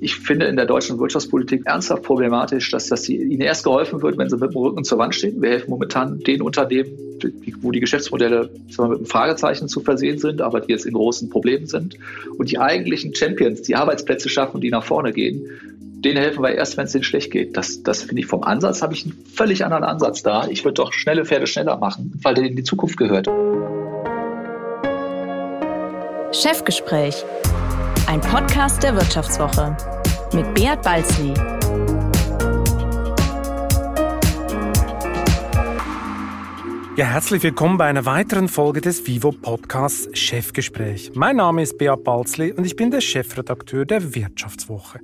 ich finde in der deutschen Wirtschaftspolitik ernsthaft problematisch, dass, dass die, ihnen erst geholfen wird, wenn sie mit dem Rücken zur Wand stehen. Wir helfen momentan den Unternehmen, wo die Geschäftsmodelle mal, mit einem Fragezeichen zu versehen sind, aber die jetzt in großen Problemen sind. Und die eigentlichen Champions, die Arbeitsplätze schaffen, die nach vorne gehen, denen helfen wir erst, wenn es denen schlecht geht. Das, das finde ich vom Ansatz, habe ich einen völlig anderen Ansatz da. Ich würde doch schnelle Pferde schneller machen, weil der in die Zukunft gehört. Chefgespräch, ein Podcast der Wirtschaftswoche mit Beat Balzli. Ja, herzlich willkommen bei einer weiteren Folge des Vivo Podcasts Chefgespräch. Mein Name ist Beat Balzli und ich bin der Chefredakteur der Wirtschaftswoche.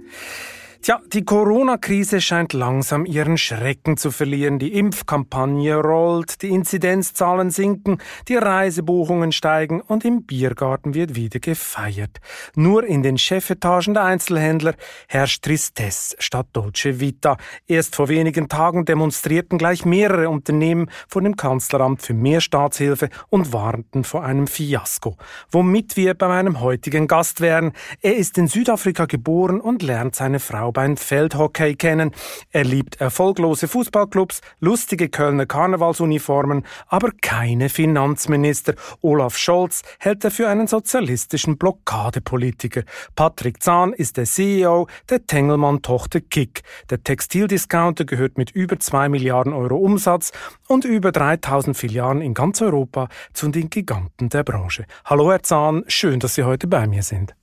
Tja, die Corona-Krise scheint langsam ihren Schrecken zu verlieren. Die Impfkampagne rollt, die Inzidenzzahlen sinken, die Reisebuchungen steigen und im Biergarten wird wieder gefeiert. Nur in den Chefetagen der Einzelhändler herrscht Tristesse statt Dolce Vita. Erst vor wenigen Tagen demonstrierten gleich mehrere Unternehmen vor dem Kanzleramt für mehr Staatshilfe und warnten vor einem Fiasko. Womit wir bei meinem heutigen Gast wären. Er ist in Südafrika geboren und lernt seine Frau beim Feldhockey kennen. Er liebt erfolglose Fußballclubs, lustige Kölner Karnevalsuniformen, aber keine Finanzminister. Olaf Scholz hält er für einen sozialistischen Blockadepolitiker. Patrick Zahn ist der CEO der Tengelmann-Tochter Kick. Der Textildiscounter gehört mit über zwei Milliarden Euro Umsatz und über 3000 Filialen in ganz Europa zu den Giganten der Branche. Hallo Herr Zahn, schön, dass Sie heute bei mir sind.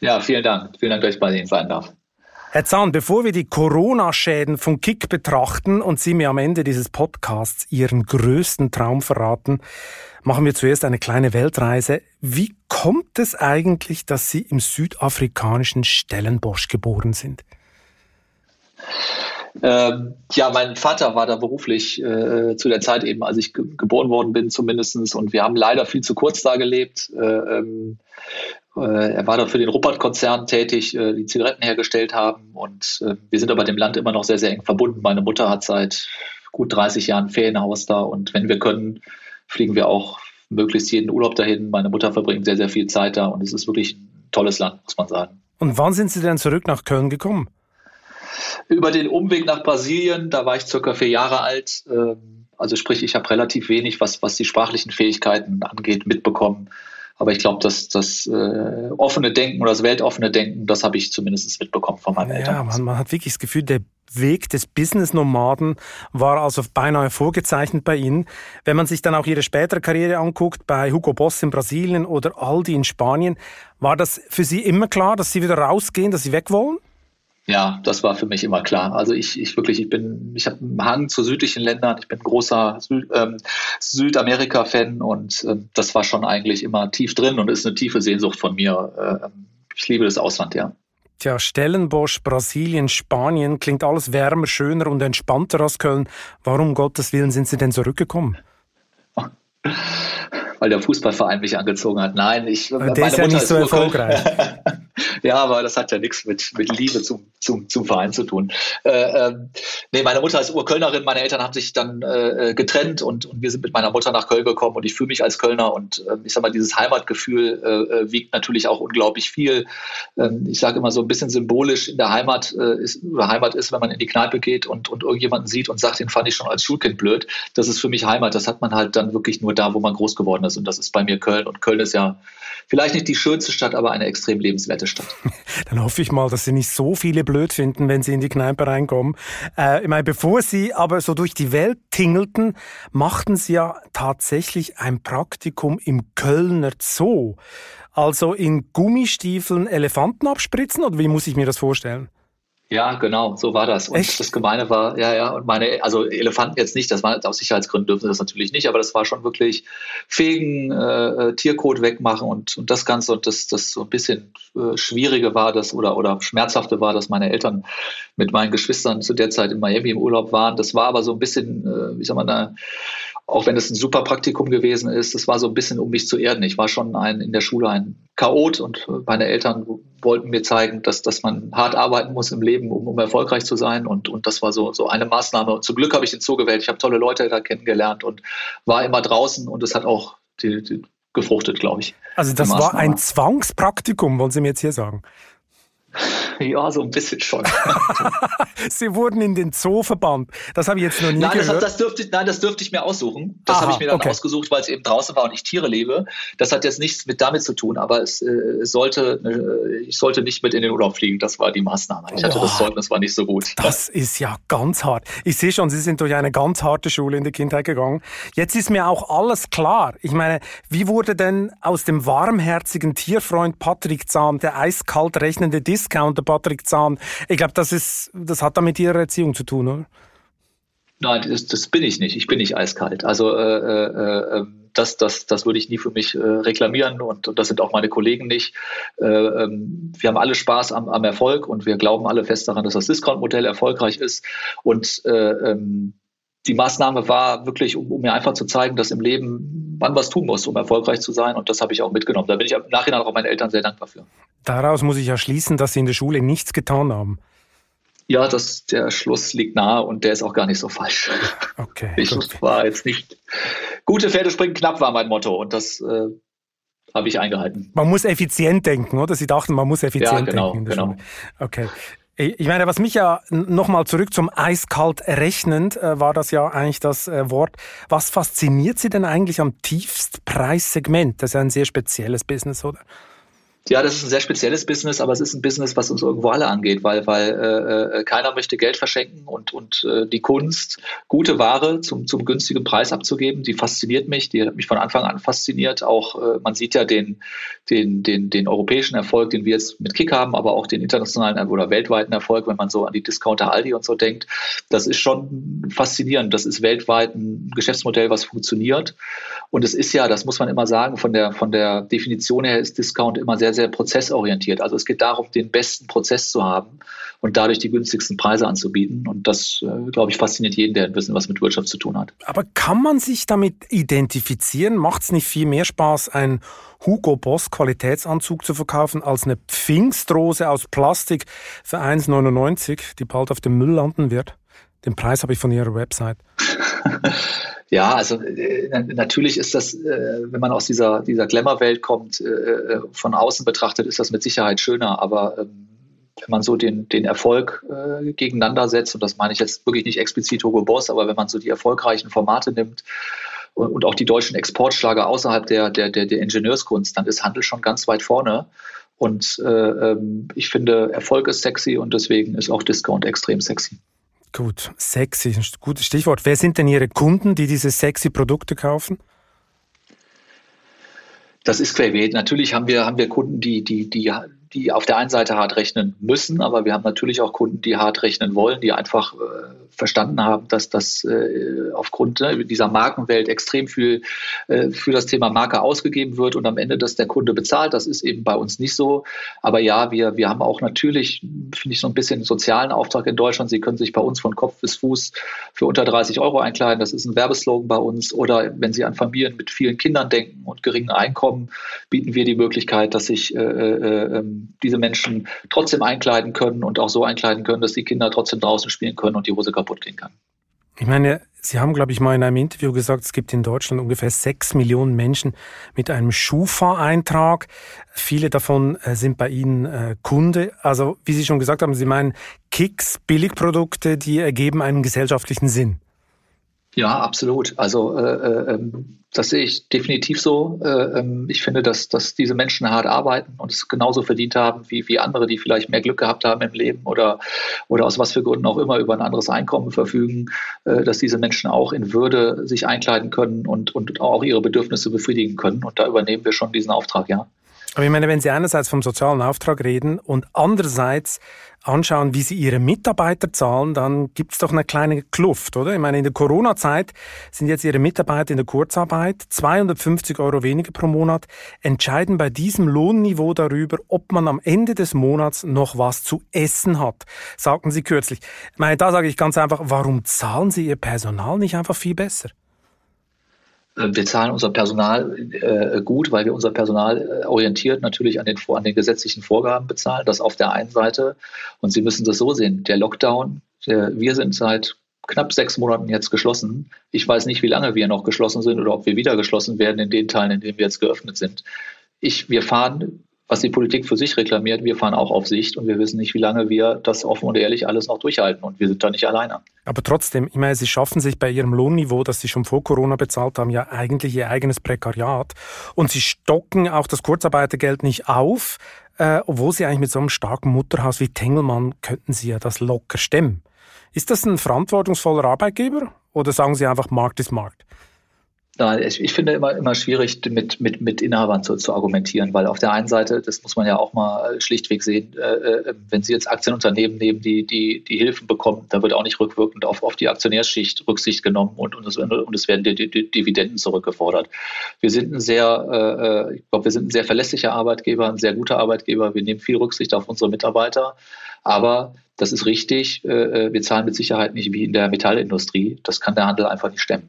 Ja, vielen Dank. Vielen Dank, dass ich bei Ihnen sein darf. Herr Zahn, bevor wir die Corona-Schäden von Kick betrachten und Sie mir am Ende dieses Podcasts Ihren größten Traum verraten, machen wir zuerst eine kleine Weltreise. Wie kommt es eigentlich, dass Sie im südafrikanischen Stellenbosch geboren sind? Ähm, ja, mein Vater war da beruflich äh, zu der Zeit eben, als ich ge geboren worden bin, zumindestens. Und wir haben leider viel zu kurz da gelebt. Äh, ähm, äh, er war da für den Ruppert-Konzern tätig, äh, die Zigaretten hergestellt haben. Und äh, wir sind aber dem Land immer noch sehr, sehr eng verbunden. Meine Mutter hat seit gut 30 Jahren Ferienhaus da. Und wenn wir können, fliegen wir auch möglichst jeden Urlaub dahin. Meine Mutter verbringt sehr, sehr viel Zeit da. Und es ist wirklich ein tolles Land, muss man sagen. Und wann sind Sie denn zurück nach Köln gekommen? Über den Umweg nach Brasilien, da war ich circa vier Jahre alt. Ähm, also sprich, ich habe relativ wenig, was, was die sprachlichen Fähigkeiten angeht, mitbekommen. Aber ich glaube, dass das äh, offene Denken oder das weltoffene Denken, das habe ich zumindest mitbekommen von meinen ja, Eltern. Ja, man, man, hat wirklich das Gefühl, der Weg des Business-Nomaden war also beinahe vorgezeichnet bei Ihnen. Wenn man sich dann auch Ihre spätere Karriere anguckt, bei Hugo Boss in Brasilien oder Aldi in Spanien, war das für Sie immer klar, dass Sie wieder rausgehen, dass Sie weg wollen? Ja, das war für mich immer klar. Also ich, ich wirklich, ich bin, ich habe einen Hang zu südlichen Ländern. Ich bin großer Sü ähm, Südamerika-Fan und ähm, das war schon eigentlich immer tief drin und ist eine tiefe Sehnsucht von mir. Ähm, ich liebe das Ausland, ja. Tja, Stellenbosch, Brasilien, Spanien klingt alles wärmer, schöner und entspannter als Köln. Warum Gottes Willen sind Sie denn zurückgekommen? Weil der Fußballverein mich angezogen hat. Nein, ich. Aber der ist ja nicht so erfolgreich. Ja, aber das hat ja nichts mit, mit Liebe zum, zum, zum Verein zu tun. Äh, ähm, nee, meine Mutter ist Urkölnerin, meine Eltern haben sich dann äh, getrennt und, und wir sind mit meiner Mutter nach Köln gekommen und ich fühle mich als Kölner und äh, ich sag mal, dieses Heimatgefühl äh, äh wiegt natürlich auch unglaublich viel. Ähm, ich sage immer so ein bisschen symbolisch in der Heimat äh, ist, Heimat ist, wenn man in die Kneipe geht und, und irgendjemanden sieht und sagt, den fand ich schon als Schulkind blöd. Das ist für mich Heimat. Das hat man halt dann wirklich nur da, wo man groß geworden ist und das ist bei mir Köln und Köln ist ja vielleicht nicht die schönste Stadt, aber eine extrem lebenswerte Stadt. Dann hoffe ich mal, dass Sie nicht so viele blöd finden, wenn Sie in die Kneipe reinkommen. Äh, ich meine, bevor Sie aber so durch die Welt tingelten, machten Sie ja tatsächlich ein Praktikum im Kölner Zoo. Also in Gummistiefeln Elefanten abspritzen oder wie muss ich mir das vorstellen? Ja, genau, so war das. Und Echt? das Gemeine war, ja, ja, und meine, also Elefanten jetzt nicht, das war aus Sicherheitsgründen dürfen sie das natürlich nicht, aber das war schon wirklich fegen, äh, Tierkot wegmachen und, und das Ganze und das, das so ein bisschen äh, Schwierige war, das oder, oder Schmerzhafte war, dass meine Eltern mit meinen Geschwistern zu der Zeit in Miami im Urlaub waren. Das war aber so ein bisschen, äh, wie soll man da, auch wenn es ein super Praktikum gewesen ist, das war so ein bisschen, um mich zu erden. Ich war schon ein, in der Schule ein Chaot und meine Eltern wollten mir zeigen, dass, dass man hart arbeiten muss im Leben, um, um erfolgreich zu sein. Und, und das war so, so eine Maßnahme. Und zum Glück habe ich den Zoo gewählt. Ich habe tolle Leute da kennengelernt und war immer draußen und es hat auch die, die gefruchtet, glaube ich. Also das war ein Zwangspraktikum, wollen Sie mir jetzt hier sagen? Ja, so ein bisschen schon. Sie wurden in den Zoo verbannt. Das habe ich jetzt noch nie nein, gehört. Das, das dürfte, nein, das dürfte ich mir aussuchen. Das habe ich mir dann okay. ausgesucht, weil es eben draußen war und ich Tiere lebe. Das hat jetzt nichts mit damit zu tun, aber es äh, sollte, äh, ich sollte nicht mit in den Urlaub fliegen. Das war die Maßnahme. Ich hatte oh, das Zeugnis, war nicht so gut. Das ist ja ganz hart. Ich sehe schon, Sie sind durch eine ganz harte Schule in die Kindheit gegangen. Jetzt ist mir auch alles klar. Ich meine, wie wurde denn aus dem warmherzigen Tierfreund Patrick Zahn der eiskalt rechnende Discounter Patrick Zahn? Ich glaube, das ist, das hat da mit Ihrer Erziehung zu tun, oder? Nein, das, das bin ich nicht. Ich bin nicht eiskalt. Also äh, äh, ähm, das, das, das würde ich nie für mich äh, reklamieren und, und das sind auch meine Kollegen nicht. Äh, ähm, wir haben alle Spaß am, am Erfolg und wir glauben alle fest daran, dass das Discount-Modell erfolgreich ist. Und äh, ähm, die Maßnahme war wirklich, um, um, mir einfach zu zeigen, dass im Leben man was tun muss, um erfolgreich zu sein. Und das habe ich auch mitgenommen. Da bin ich im Nachhinein auch meinen Eltern sehr dankbar für. Daraus muss ich ja schließen, dass Sie in der Schule nichts getan haben. Ja, das, der Schluss liegt nahe und der ist auch gar nicht so falsch. Okay. Ich gut. war jetzt nicht. Gute Pferde springen knapp war mein Motto und das äh, habe ich eingehalten. Man muss effizient denken, oder? Sie dachten, man muss effizient ja, genau, denken. genau. Schule. Okay. Ich meine, was mich ja nochmal zurück zum eiskalt rechnend äh, war das ja eigentlich das äh, Wort. Was fasziniert Sie denn eigentlich am Tiefstpreissegment? Das ist ja ein sehr spezielles Business, oder? Ja, das ist ein sehr spezielles Business, aber es ist ein Business, was uns irgendwo alle angeht, weil, weil äh, äh, keiner möchte Geld verschenken und, und äh, die Kunst, gute Ware zum, zum günstigen Preis abzugeben, die fasziniert mich, die hat mich von Anfang an fasziniert. Auch äh, man sieht ja den, den, den, den europäischen Erfolg, den wir jetzt mit Kick haben, aber auch den internationalen oder weltweiten Erfolg, wenn man so an die Discounter Aldi und so denkt. Das ist schon faszinierend. Das ist weltweit ein Geschäftsmodell, was funktioniert. Und es ist ja, das muss man immer sagen, von der, von der Definition her ist Discount immer sehr, sehr prozessorientiert. Also es geht darum, den besten Prozess zu haben und dadurch die günstigsten Preise anzubieten. Und das, äh, glaube ich, fasziniert jeden, der ein bisschen was mit Wirtschaft zu tun hat. Aber kann man sich damit identifizieren? Macht es nicht viel mehr Spaß, einen Hugo Boss Qualitätsanzug zu verkaufen, als eine Pfingstrose aus Plastik für 1,99, die bald auf dem Müll landen wird? Den Preis habe ich von Ihrer Website. Ja, also äh, natürlich ist das, äh, wenn man aus dieser, dieser Glamour-Welt kommt, äh, äh, von außen betrachtet, ist das mit Sicherheit schöner, aber ähm, wenn man so den, den Erfolg äh, gegeneinander setzt, und das meine ich jetzt wirklich nicht explizit Hugo Boss, aber wenn man so die erfolgreichen Formate nimmt und, und auch die deutschen Exportschlager außerhalb der, der, der, der Ingenieurskunst, dann ist Handel schon ganz weit vorne. Und äh, ähm, ich finde, Erfolg ist sexy und deswegen ist auch Discount extrem sexy. Gut, sexy, ein gutes Stichwort. Wer sind denn Ihre Kunden, die diese sexy Produkte kaufen? Das ist querbeet. Natürlich haben wir, haben wir Kunden, die, die, die die auf der einen Seite hart rechnen müssen, aber wir haben natürlich auch Kunden, die hart rechnen wollen, die einfach äh, verstanden haben, dass das äh, aufgrund ne, dieser Markenwelt extrem viel äh, für das Thema Marke ausgegeben wird und am Ende das der Kunde bezahlt. Das ist eben bei uns nicht so. Aber ja, wir, wir haben auch natürlich, finde ich, so ein bisschen sozialen Auftrag in Deutschland. Sie können sich bei uns von Kopf bis Fuß für unter 30 Euro einkleiden. Das ist ein Werbeslogan bei uns. Oder wenn Sie an Familien mit vielen Kindern denken und geringen Einkommen, bieten wir die Möglichkeit, dass sich äh, äh, diese Menschen trotzdem einkleiden können und auch so einkleiden können, dass die Kinder trotzdem draußen spielen können und die Hose kaputt gehen kann. Ich meine, Sie haben, glaube ich, mal in einem Interview gesagt, es gibt in Deutschland ungefähr sechs Millionen Menschen mit einem Schufa-Eintrag. Viele davon äh, sind bei Ihnen äh, Kunde. Also, wie Sie schon gesagt haben, Sie meinen Kicks, Billigprodukte, die ergeben einen gesellschaftlichen Sinn. Ja, absolut. Also äh, äh, ähm, das sehe ich definitiv so. Äh, ähm, ich finde, dass, dass diese Menschen hart arbeiten und es genauso verdient haben wie, wie andere, die vielleicht mehr Glück gehabt haben im Leben oder, oder aus was für Gründen auch immer über ein anderes Einkommen verfügen, äh, dass diese Menschen auch in Würde sich einkleiden können und, und auch ihre Bedürfnisse befriedigen können. Und da übernehmen wir schon diesen Auftrag, ja. Aber ich meine, wenn Sie einerseits vom sozialen Auftrag reden und andererseits anschauen, wie Sie Ihre Mitarbeiter zahlen, dann gibt es doch eine kleine Kluft, oder? Ich meine, in der Corona-Zeit sind jetzt Ihre Mitarbeiter in der Kurzarbeit 250 Euro weniger pro Monat, entscheiden bei diesem Lohnniveau darüber, ob man am Ende des Monats noch was zu essen hat, sagten Sie kürzlich. Ich meine, da sage ich ganz einfach, warum zahlen Sie Ihr Personal nicht einfach viel besser? Äh, wir zahlen unser Personal äh, gut, weil wir unser Personal äh, orientiert natürlich an den, an den gesetzlichen Vorgaben bezahlen. Das auf der einen Seite. Und Sie müssen das so sehen. Der Lockdown, der, wir sind seit knapp sechs Monaten jetzt geschlossen. Ich weiß nicht, wie lange wir noch geschlossen sind oder ob wir wieder geschlossen werden in den Teilen, in denen wir jetzt geöffnet sind. Ich, wir fahren was die Politik für sich reklamiert, wir fahren auch auf Sicht und wir wissen nicht, wie lange wir das offen und ehrlich alles noch durchhalten und wir sind da nicht alleine. Aber trotzdem, ich meine, Sie schaffen sich bei Ihrem Lohnniveau, das Sie schon vor Corona bezahlt haben, ja eigentlich Ihr eigenes Prekariat und Sie stocken auch das Kurzarbeitergeld nicht auf, äh, obwohl Sie eigentlich mit so einem starken Mutterhaus wie Tengelmann könnten Sie ja das locker stemmen. Ist das ein verantwortungsvoller Arbeitgeber oder sagen Sie einfach, Markt ist Markt? Ich, ich finde immer, immer schwierig, mit, mit, mit Inhabern zu, zu argumentieren, weil auf der einen Seite, das muss man ja auch mal schlichtweg sehen, äh, äh, wenn Sie jetzt Aktienunternehmen nehmen, die, die, die Hilfen bekommen, da wird auch nicht rückwirkend auf, auf die Aktionärsschicht Rücksicht genommen und, und, es, und es werden die, die, die Dividenden zurückgefordert. Wir sind ein sehr, äh, ich glaube, wir sind ein sehr verlässlicher Arbeitgeber, ein sehr guter Arbeitgeber. Wir nehmen viel Rücksicht auf unsere Mitarbeiter, aber das ist richtig. Äh, äh wir zahlen mit Sicherheit nicht wie in der Metallindustrie. Das kann der Handel einfach nicht stemmen.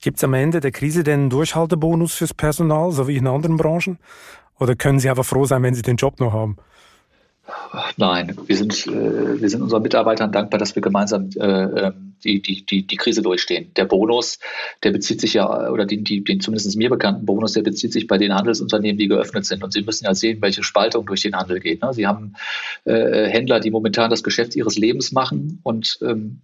Gibt es am Ende der Krise denn einen Durchhaltebonus fürs Personal, so wie in anderen Branchen? Oder können Sie einfach froh sein, wenn Sie den Job noch haben? Nein, wir sind, äh, wir sind unseren Mitarbeitern dankbar, dass wir gemeinsam äh, ähm, die, die, die, die Krise durchstehen. Der Bonus, der bezieht sich ja, oder den, den zumindest mir bekannten Bonus, der bezieht sich bei den Handelsunternehmen, die geöffnet sind. Und Sie müssen ja sehen, welche Spaltung durch den Handel geht. Ne? Sie haben äh, Händler, die momentan das Geschäft ihres Lebens machen und ähm,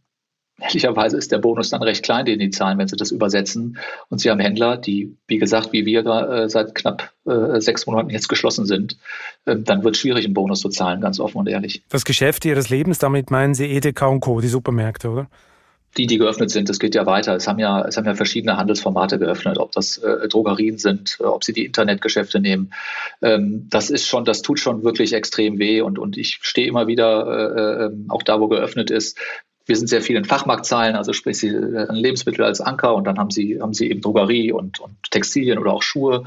Ehrlicherweise ist der Bonus dann recht klein, den die zahlen, wenn sie das übersetzen. Und sie haben Händler, die, wie gesagt, wie wir äh, seit knapp äh, sechs Monaten jetzt geschlossen sind. Äh, dann wird es schwierig, einen Bonus zu zahlen, ganz offen und ehrlich. Das Geschäft Ihres Lebens, damit meinen Sie Edeka und Co., die Supermärkte, oder? die, die geöffnet sind, das geht ja weiter. Es haben ja, es haben ja verschiedene Handelsformate geöffnet, ob das äh, Drogerien sind, äh, ob sie die Internetgeschäfte nehmen. Ähm, das ist schon, das tut schon wirklich extrem weh und, und ich stehe immer wieder, äh, äh ähm, auch da, wo geöffnet ist, wir sind sehr viel in Fachmarktzahlen, also sprich sie äh, Lebensmittel als Anker und dann haben sie, haben sie eben Drogerie und, und Textilien oder auch Schuhe.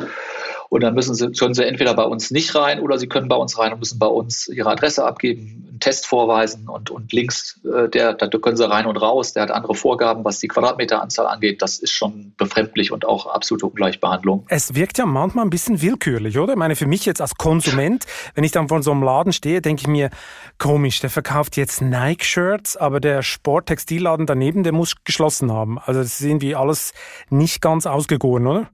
Und dann müssen sie, können sie entweder bei uns nicht rein oder sie können bei uns rein und müssen bei uns ihre Adresse abgeben, einen Test vorweisen und, und links, äh, der, da können sie rein und raus, der hat andere Vorgaben, was die Quadratmeteranzahl angeht. Das ist schon befremdlich und auch absolute Ungleichbehandlung. Es wirkt ja manchmal ein bisschen willkürlich, oder? Ich meine, für mich jetzt als Konsument, wenn ich dann vor so einem Laden stehe, denke ich mir, komisch, der verkauft jetzt Nike-Shirts, aber der Sporttextilladen daneben, der muss geschlossen haben. Also das ist irgendwie alles nicht ganz ausgegoren, oder?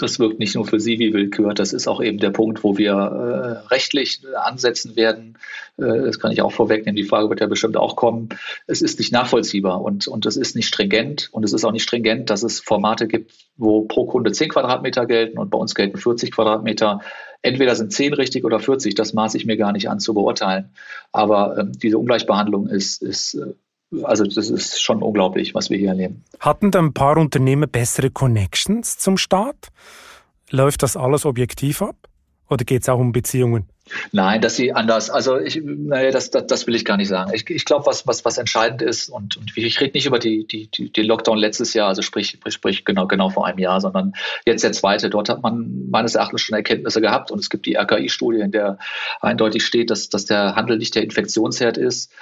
Das wirkt nicht nur für Sie wie Willkür, das ist auch eben der Punkt, wo wir äh, rechtlich ansetzen werden. Äh, das kann ich auch vorwegnehmen, die Frage wird ja bestimmt auch kommen. Es ist nicht nachvollziehbar und, und es ist nicht stringent und es ist auch nicht stringent, dass es Formate gibt, wo pro Kunde 10 Quadratmeter gelten und bei uns gelten 40 Quadratmeter. Entweder sind 10 richtig oder 40, das maße ich mir gar nicht an zu beurteilen. Aber ähm, diese Ungleichbehandlung ist, ist äh, also das ist schon unglaublich, was wir hier erleben. Hatten da ein paar Unternehmen bessere Connections zum Staat? Läuft das alles objektiv ab? Oder geht es auch um Beziehungen? Nein, dass sie anders, also ich, naja, das, das, das will ich gar nicht sagen. Ich, ich glaube, was, was, was entscheidend ist, und, und ich rede nicht über die, die, die, den Lockdown letztes Jahr, also sprich, sprich genau, genau vor einem Jahr, sondern jetzt der zweite. Dort hat man meines Erachtens schon Erkenntnisse gehabt und es gibt die RKI-Studie, in der eindeutig steht, dass, dass der Handel nicht der Infektionsherd ist.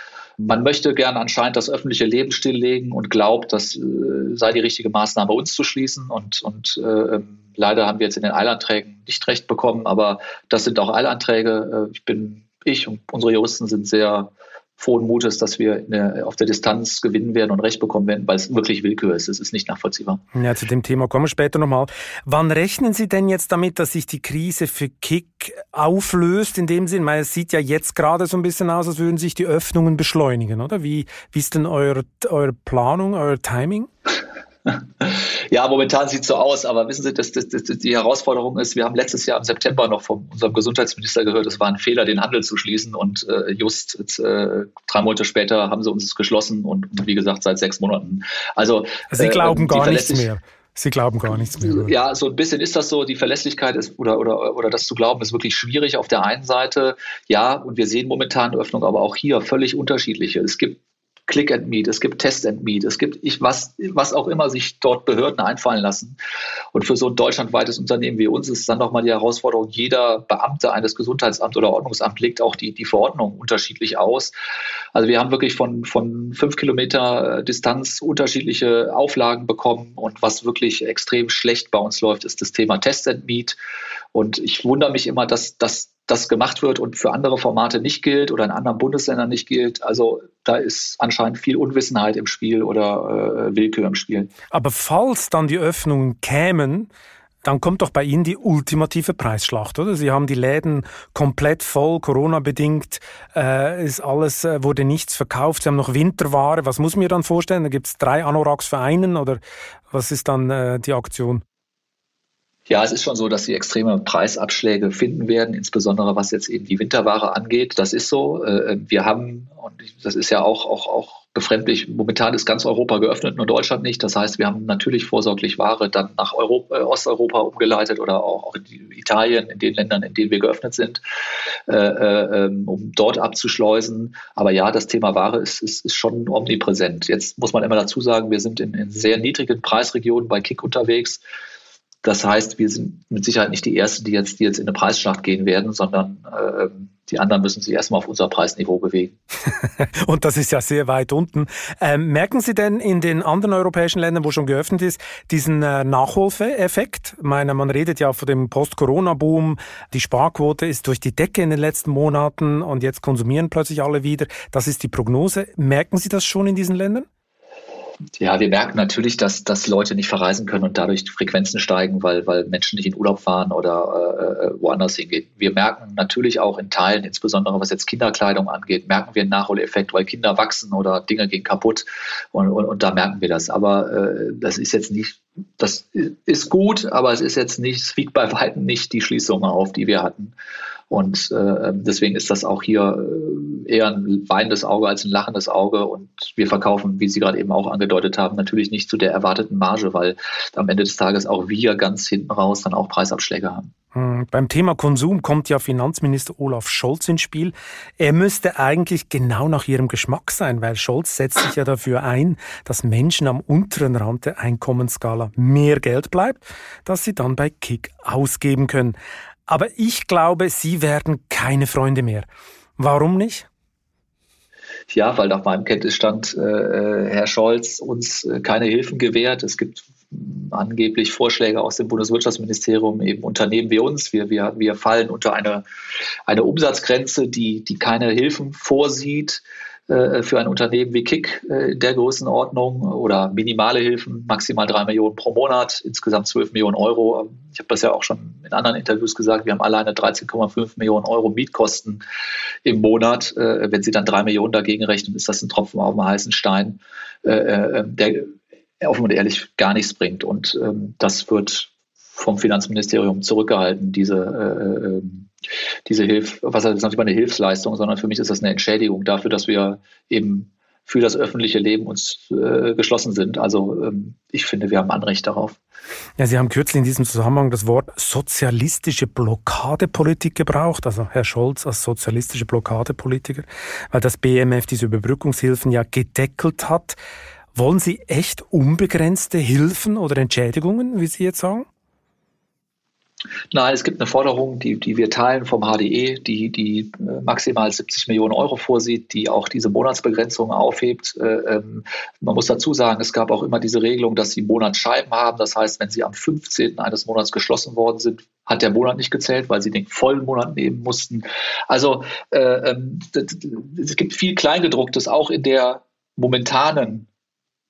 Man möchte gerne anscheinend das öffentliche Leben stilllegen und glaubt, das äh, sei die richtige Maßnahme, uns zu schließen. Und, und äh, ähm, leider haben wir jetzt in den Eilanträgen nicht recht bekommen, aber das sind auch Eilanträge. Äh, ich bin, ich und unsere Juristen sind sehr frohen Mutes, dass wir der, auf der Distanz gewinnen werden und Recht bekommen werden, weil es wirklich Willkür ist. Es ist nicht nachvollziehbar. Ja, zu dem Thema kommen wir später nochmal. Wann rechnen Sie denn jetzt damit, dass sich die Krise für Kick auflöst? In dem Sinn, weil es sieht ja jetzt gerade so ein bisschen aus, als würden sich die Öffnungen beschleunigen, oder? Wie, wie ist denn eure, eure Planung, euer Timing? Ja, momentan sieht es so aus, aber wissen Sie, das, das, das, die Herausforderung ist, wir haben letztes Jahr im September noch von unserem Gesundheitsminister gehört, es war ein Fehler, den Handel zu schließen und äh, just äh, drei Monate später haben sie uns geschlossen und, wie gesagt seit sechs Monaten. Also Sie äh, glauben äh, gar nichts mehr. Sie glauben gar nichts mehr. Ja, so ein bisschen ist das so. Die Verlässlichkeit ist oder, oder, oder das zu glauben ist wirklich schwierig auf der einen Seite. Ja, und wir sehen momentan Öffnung, aber auch hier völlig unterschiedliche. Es gibt Click and Meet, es gibt Test and Meet, es gibt ich, was, was auch immer sich dort Behörden einfallen lassen. Und für so ein deutschlandweites Unternehmen wie uns ist dann nochmal die Herausforderung, jeder Beamte eines Gesundheitsamts oder Ordnungsamt legt auch die, die Verordnung unterschiedlich aus. Also wir haben wirklich von, von fünf Kilometer Distanz unterschiedliche Auflagen bekommen. Und was wirklich extrem schlecht bei uns läuft, ist das Thema Test and Meet. Und ich wundere mich immer, dass, dass das gemacht wird und für andere Formate nicht gilt oder in anderen Bundesländern nicht gilt. Also da ist anscheinend viel Unwissenheit im Spiel oder äh, Willkür im Spiel. Aber falls dann die Öffnungen kämen, Dann kommt doch bei Ihnen die ultimative Preisschlacht, oder? Sie haben die Läden komplett voll, Corona-bedingt, äh, ist alles, äh, wurde nichts verkauft. Sie haben noch Winterware. Was muss mir dann vorstellen? Da gibt es drei Anoraks für einen oder was ist dann äh, die Aktion? Ja, es ist schon so, dass sie extreme Preisabschläge finden werden, insbesondere was jetzt eben die Winterware angeht. Das ist so. Äh, wir haben, und das ist ja auch, auch, auch befremdlich, momentan ist ganz Europa geöffnet, nur Deutschland nicht. Das heißt, wir haben natürlich vorsorglich Ware dann nach Europa, äh, Osteuropa umgeleitet oder auch, auch in Italien, in den Ländern, in denen wir geöffnet sind, äh, äh, ähm, um dort abzuschleusen. Aber ja, das Thema Ware ist, ist, ist schon omnipräsent. Jetzt muss man immer dazu sagen, wir sind in, in sehr niedrigen Preisregionen bei Kick unterwegs. Das heißt, wir sind mit Sicherheit nicht die Ersten, die jetzt, die jetzt in eine Preisschlacht gehen werden, sondern äh, die anderen müssen sich erstmal auf unser Preisniveau bewegen. Und das ist ja sehr weit unten. Ähm, merken Sie denn in den anderen europäischen Ländern, wo schon geöffnet ist, diesen äh, Nachholeffekt? Meine, man redet ja von dem Post-Corona-Boom. Die Sparquote ist durch die Decke in den letzten Monaten und jetzt konsumieren plötzlich alle wieder. Das ist die Prognose. Merken Sie das schon in diesen Ländern? Ja, wir merken natürlich, dass, dass Leute nicht verreisen können und dadurch Frequenzen steigen, weil, weil Menschen nicht in Urlaub fahren oder äh, äh, woanders hingehen. Wir merken natürlich auch in Teilen, insbesondere was jetzt Kinderkleidung angeht, merken wir einen Nachholeffekt, weil Kinder wachsen oder Dinge gehen kaputt und, und, und da merken wir das. Aber äh, das ist jetzt nicht, das ist gut, aber es ist jetzt nicht, es wiegt bei weitem nicht die Schließung auf, die wir hatten. Und äh, deswegen ist das auch hier äh, eher ein weinendes Auge als ein lachendes Auge. Und wir verkaufen, wie Sie gerade eben auch angedeutet haben, natürlich nicht zu der erwarteten Marge, weil am Ende des Tages auch wir ganz hinten raus dann auch Preisabschläge haben. Hm, beim Thema Konsum kommt ja Finanzminister Olaf Scholz ins Spiel. Er müsste eigentlich genau nach ihrem Geschmack sein, weil Scholz setzt sich ja dafür ein, dass Menschen am unteren Rand der Einkommensskala mehr Geld bleibt, das sie dann bei Kick ausgeben können. Aber ich glaube, Sie werden keine Freunde mehr. Warum nicht? Ja, weil nach meinem Kenntnisstand äh, äh, Herr Scholz uns äh, keine Hilfen gewährt. Es gibt angeblich Vorschläge aus dem Bundeswirtschaftsministerium, eben Unternehmen wie uns. Wir, wir, wir fallen unter eine, eine Umsatzgrenze, die, die keine Hilfen vorsieht. Äh, für ein Unternehmen wie Kick äh, in der Größenordnung oder minimale Hilfen, maximal drei Millionen pro Monat, insgesamt zwölf Millionen Euro. Ich habe das ja auch schon in anderen Interviews gesagt, wir haben alleine 13,5 Millionen Euro Mietkosten im Monat. Äh, wenn Sie dann drei Millionen dagegen rechnen, ist das ein Tropfen auf dem heißen Stein, der offen und ehrlich gar nichts bringt. Und ähm, das wird vom Finanzministerium zurückgehalten, diese, äh, ähm, diese Hilfe, was das nicht mal eine Hilfsleistung, sondern für mich ist das eine Entschädigung dafür, dass wir eben für das öffentliche Leben uns äh, geschlossen sind. Also ähm, ich finde, wir haben Anrecht darauf. Ja, Sie haben kürzlich in diesem Zusammenhang das Wort sozialistische Blockadepolitik gebraucht, also Herr Scholz als sozialistische Blockadepolitiker, weil das BMF diese Überbrückungshilfen ja gedeckelt hat. Wollen Sie echt unbegrenzte Hilfen oder Entschädigungen, wie Sie jetzt sagen? Nein, es gibt eine Forderung, die, die wir teilen vom HDE, die, die äh, maximal 70 Millionen Euro vorsieht, die auch diese Monatsbegrenzung aufhebt. Äh, ähm, man muss dazu sagen, es gab auch immer diese Regelung, dass sie Monatsscheiben haben. Das heißt, wenn sie am 15. eines Monats geschlossen worden sind, hat der Monat nicht gezählt, weil sie den vollen Monat nehmen mussten. Also äh, ähm, es gibt viel Kleingedrucktes auch in der momentanen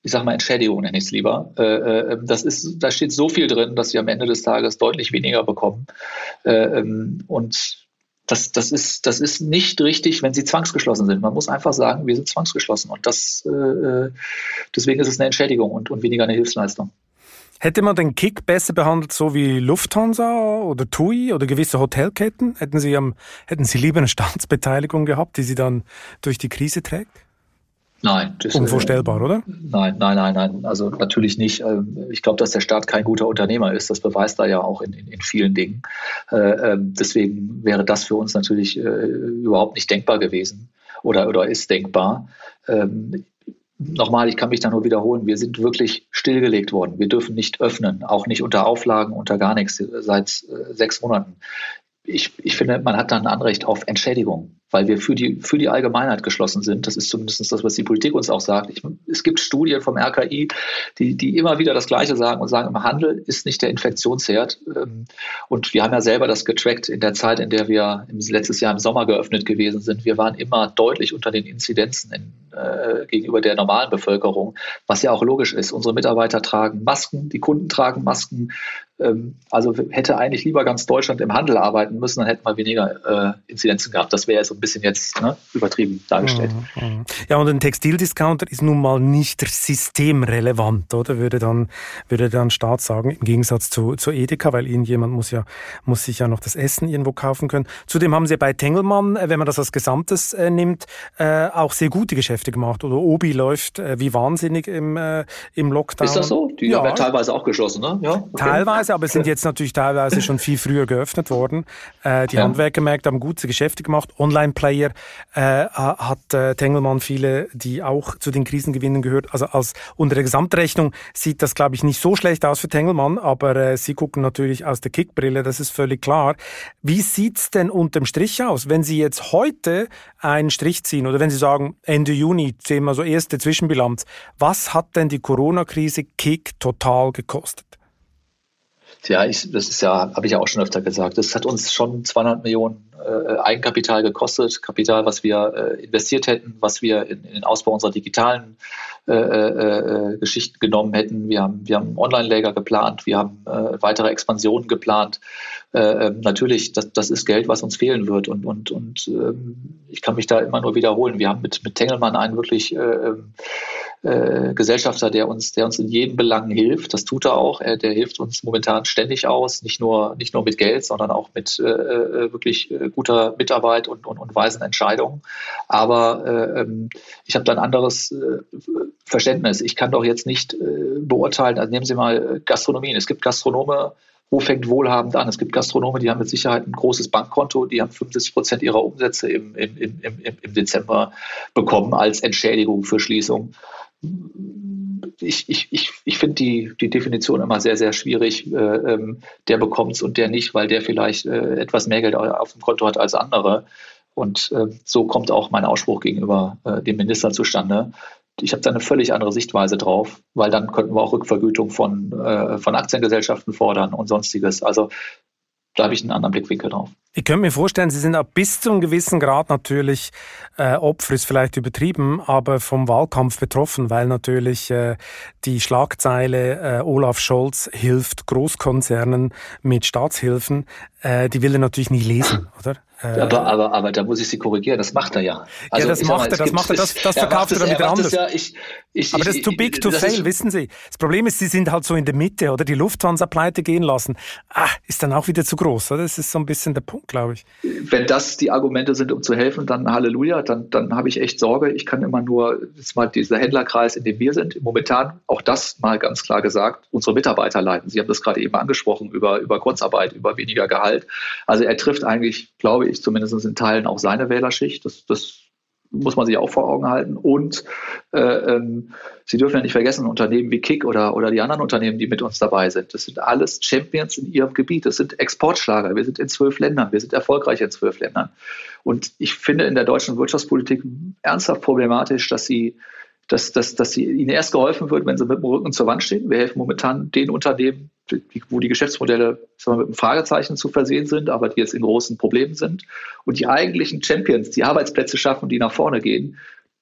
ich sage mal Entschädigung nenne ich es lieber. Äh, äh, das ist, da steht so viel drin, dass sie am Ende des Tages deutlich weniger bekommen. Äh, ähm, und das, das, ist, das ist nicht richtig, wenn sie zwangsgeschlossen sind. Man muss einfach sagen, wir sind zwangsgeschlossen. Und das, deswegen ist es eine Entschädigung und, und weniger eine Hilfsleistung. Hätte man den Kick besser behandelt, so wie Lufthansa oder TUI oder gewisse Hotelketten? Hätten Sie, am, hätten Sie lieber eine Staatsbeteiligung gehabt, die Sie dann durch die Krise trägt? Nein. Das, Unvorstellbar, äh, oder? Nein, nein, nein, nein. Also natürlich nicht. Ähm, ich glaube, dass der Staat kein guter Unternehmer ist. Das beweist er ja auch in, in, in vielen Dingen. Äh, ähm, deswegen wäre das für uns natürlich äh, überhaupt nicht denkbar gewesen oder, oder ist denkbar. Ähm, nochmal, ich kann mich da nur wiederholen, wir sind wirklich stillgelegt worden. Wir dürfen nicht öffnen, auch nicht unter Auflagen, unter gar nichts, seit sechs Monaten. Ich, ich finde, man hat da ein Anrecht auf Entschädigung weil wir für die, für die Allgemeinheit geschlossen sind. Das ist zumindest das, was die Politik uns auch sagt. Ich, es gibt Studien vom RKI, die, die immer wieder das Gleiche sagen und sagen, im Handel ist nicht der Infektionsherd. Ähm, und wir haben ja selber das getrackt in der Zeit, in der wir letztes Jahr im Sommer geöffnet gewesen sind. Wir waren immer deutlich unter den Inzidenzen in, äh, gegenüber der normalen Bevölkerung, was ja auch logisch ist. Unsere Mitarbeiter tragen Masken, die Kunden tragen Masken, also hätte eigentlich lieber ganz Deutschland im Handel arbeiten müssen, dann hätten wir weniger äh, Inzidenzen gehabt. Das wäre so ein bisschen jetzt ne, übertrieben dargestellt. Mhm, mhm. Ja, und ein Textildiscounter ist nun mal nicht systemrelevant, oder? Würde dann, würde dann Staat sagen, im Gegensatz zu, zu Edeka, weil irgendjemand muss ja, muss sich ja noch das Essen irgendwo kaufen können. Zudem haben sie bei Tengelmann, äh, wenn man das als Gesamtes äh, nimmt, äh, auch sehr gute Geschäfte gemacht. Oder Obi läuft äh, wie wahnsinnig im, äh, im Lockdown. Ist das so? Die ja. haben ja teilweise auch geschlossen, ne? Ja, okay. Teilweise, aber sind jetzt natürlich teilweise schon viel früher geöffnet worden. Äh, die ja. Handwerkermärkte haben gute Geschäfte gemacht. Online-Player äh, hat äh, Tengelmann viele, die auch zu den Krisengewinnen gehört. Also als unter der Gesamtrechnung sieht das, glaube ich, nicht so schlecht aus für Tengelmann, aber äh, sie gucken natürlich aus der Kickbrille, das ist völlig klar. Wie sieht's denn unterm Strich aus, wenn Sie jetzt heute einen Strich ziehen oder wenn Sie sagen, Ende Juni sehen wir so erste Zwischenbilanz, was hat denn die Corona-Krise Kick total gekostet? Ja, ich, das ist ja, habe ich ja auch schon öfter gesagt, das hat uns schon 200 Millionen äh, Eigenkapital gekostet, Kapital, was wir äh, investiert hätten, was wir in, in, den Ausbau unserer digitalen äh, äh, äh Geschichten genommen hätten. Wir haben, wir haben Online-Lager geplant, wir haben äh, weitere Expansionen geplant. Ähm, natürlich, das, das ist Geld, was uns fehlen wird und, und, und ähm, ich kann mich da immer nur wiederholen. Wir haben mit, mit Tengelmann einen wirklich ähm, äh, Gesellschafter, der uns, der uns in jedem Belang hilft. Das tut er auch. Er, der hilft uns momentan ständig aus, nicht nur, nicht nur mit Geld, sondern auch mit äh, äh wirklich äh, guter Mitarbeit und, und, und weisen Entscheidungen. Aber äh, ähm, ich habe da ein anderes Verständnis. Ich kann doch jetzt nicht beurteilen, also nehmen Sie mal Gastronomien. Es gibt Gastronome, wo fängt wohlhabend an? Es gibt Gastronome, die haben mit Sicherheit ein großes Bankkonto, die haben 75 Prozent ihrer Umsätze im, im, im, im, Dezember bekommen als Entschädigung für Schließung ich, ich, ich, ich finde die, die Definition immer sehr, sehr schwierig. Äh, ähm, der bekommt es und der nicht, weil der vielleicht äh, etwas mehr Geld auf dem Konto hat als andere. Und äh, so kommt auch mein Ausspruch gegenüber äh, dem Minister zustande. Ich habe da eine völlig andere Sichtweise drauf, weil dann könnten wir auch Rückvergütung von, äh, von Aktiengesellschaften fordern und sonstiges. Also da habe ich einen anderen Blickwinkel drauf. Ich könnte mir vorstellen, Sie sind ab bis zu einem gewissen Grad natürlich äh, Opfer, ist vielleicht übertrieben, aber vom Wahlkampf betroffen, weil natürlich äh, die Schlagzeile äh, Olaf Scholz hilft Großkonzernen mit Staatshilfen, äh, die will er natürlich nie lesen, oder? Äh, aber, aber, aber da muss ich Sie korrigieren, das macht er ja. Also, ja, das macht mal, er, das macht er, das, das verkauft er dann wieder anders. Ja, ich, ich, aber das ist too big to fail, wissen Sie. Das Problem ist, Sie sind halt so in der Mitte, oder? Die Lufthansa pleite gehen lassen. Ah, ist dann auch wieder zu groß, oder? Das ist so ein bisschen der Punkt, glaube ich. Wenn das die Argumente sind, um zu helfen, dann Halleluja, dann, dann habe ich echt Sorge. Ich kann immer nur, ist mal dieser Händlerkreis, in dem wir sind, momentan, auch das mal ganz klar gesagt, unsere Mitarbeiter leiden. Sie haben das gerade eben angesprochen, über, über Kurzarbeit, über weniger Gehalt. Also er trifft eigentlich, glaube ich, zumindest in Teilen auch seine Wählerschicht. Das, das muss man sich auch vor Augen halten. Und äh, ähm, Sie dürfen ja nicht vergessen, Unternehmen wie Kick oder, oder die anderen Unternehmen, die mit uns dabei sind, das sind alles Champions in ihrem Gebiet. Das sind Exportschlager. Wir sind in zwölf Ländern. Wir sind erfolgreich in zwölf Ländern. Und ich finde in der deutschen Wirtschaftspolitik ernsthaft problematisch, dass sie dass, dass, dass ihnen erst geholfen wird, wenn sie mit dem Rücken zur Wand stehen. Wir helfen momentan den Unternehmen, wo die Geschäftsmodelle sagen wir, mit einem Fragezeichen zu versehen sind, aber die jetzt in großen Problemen sind. Und die eigentlichen Champions, die Arbeitsplätze schaffen, die nach vorne gehen,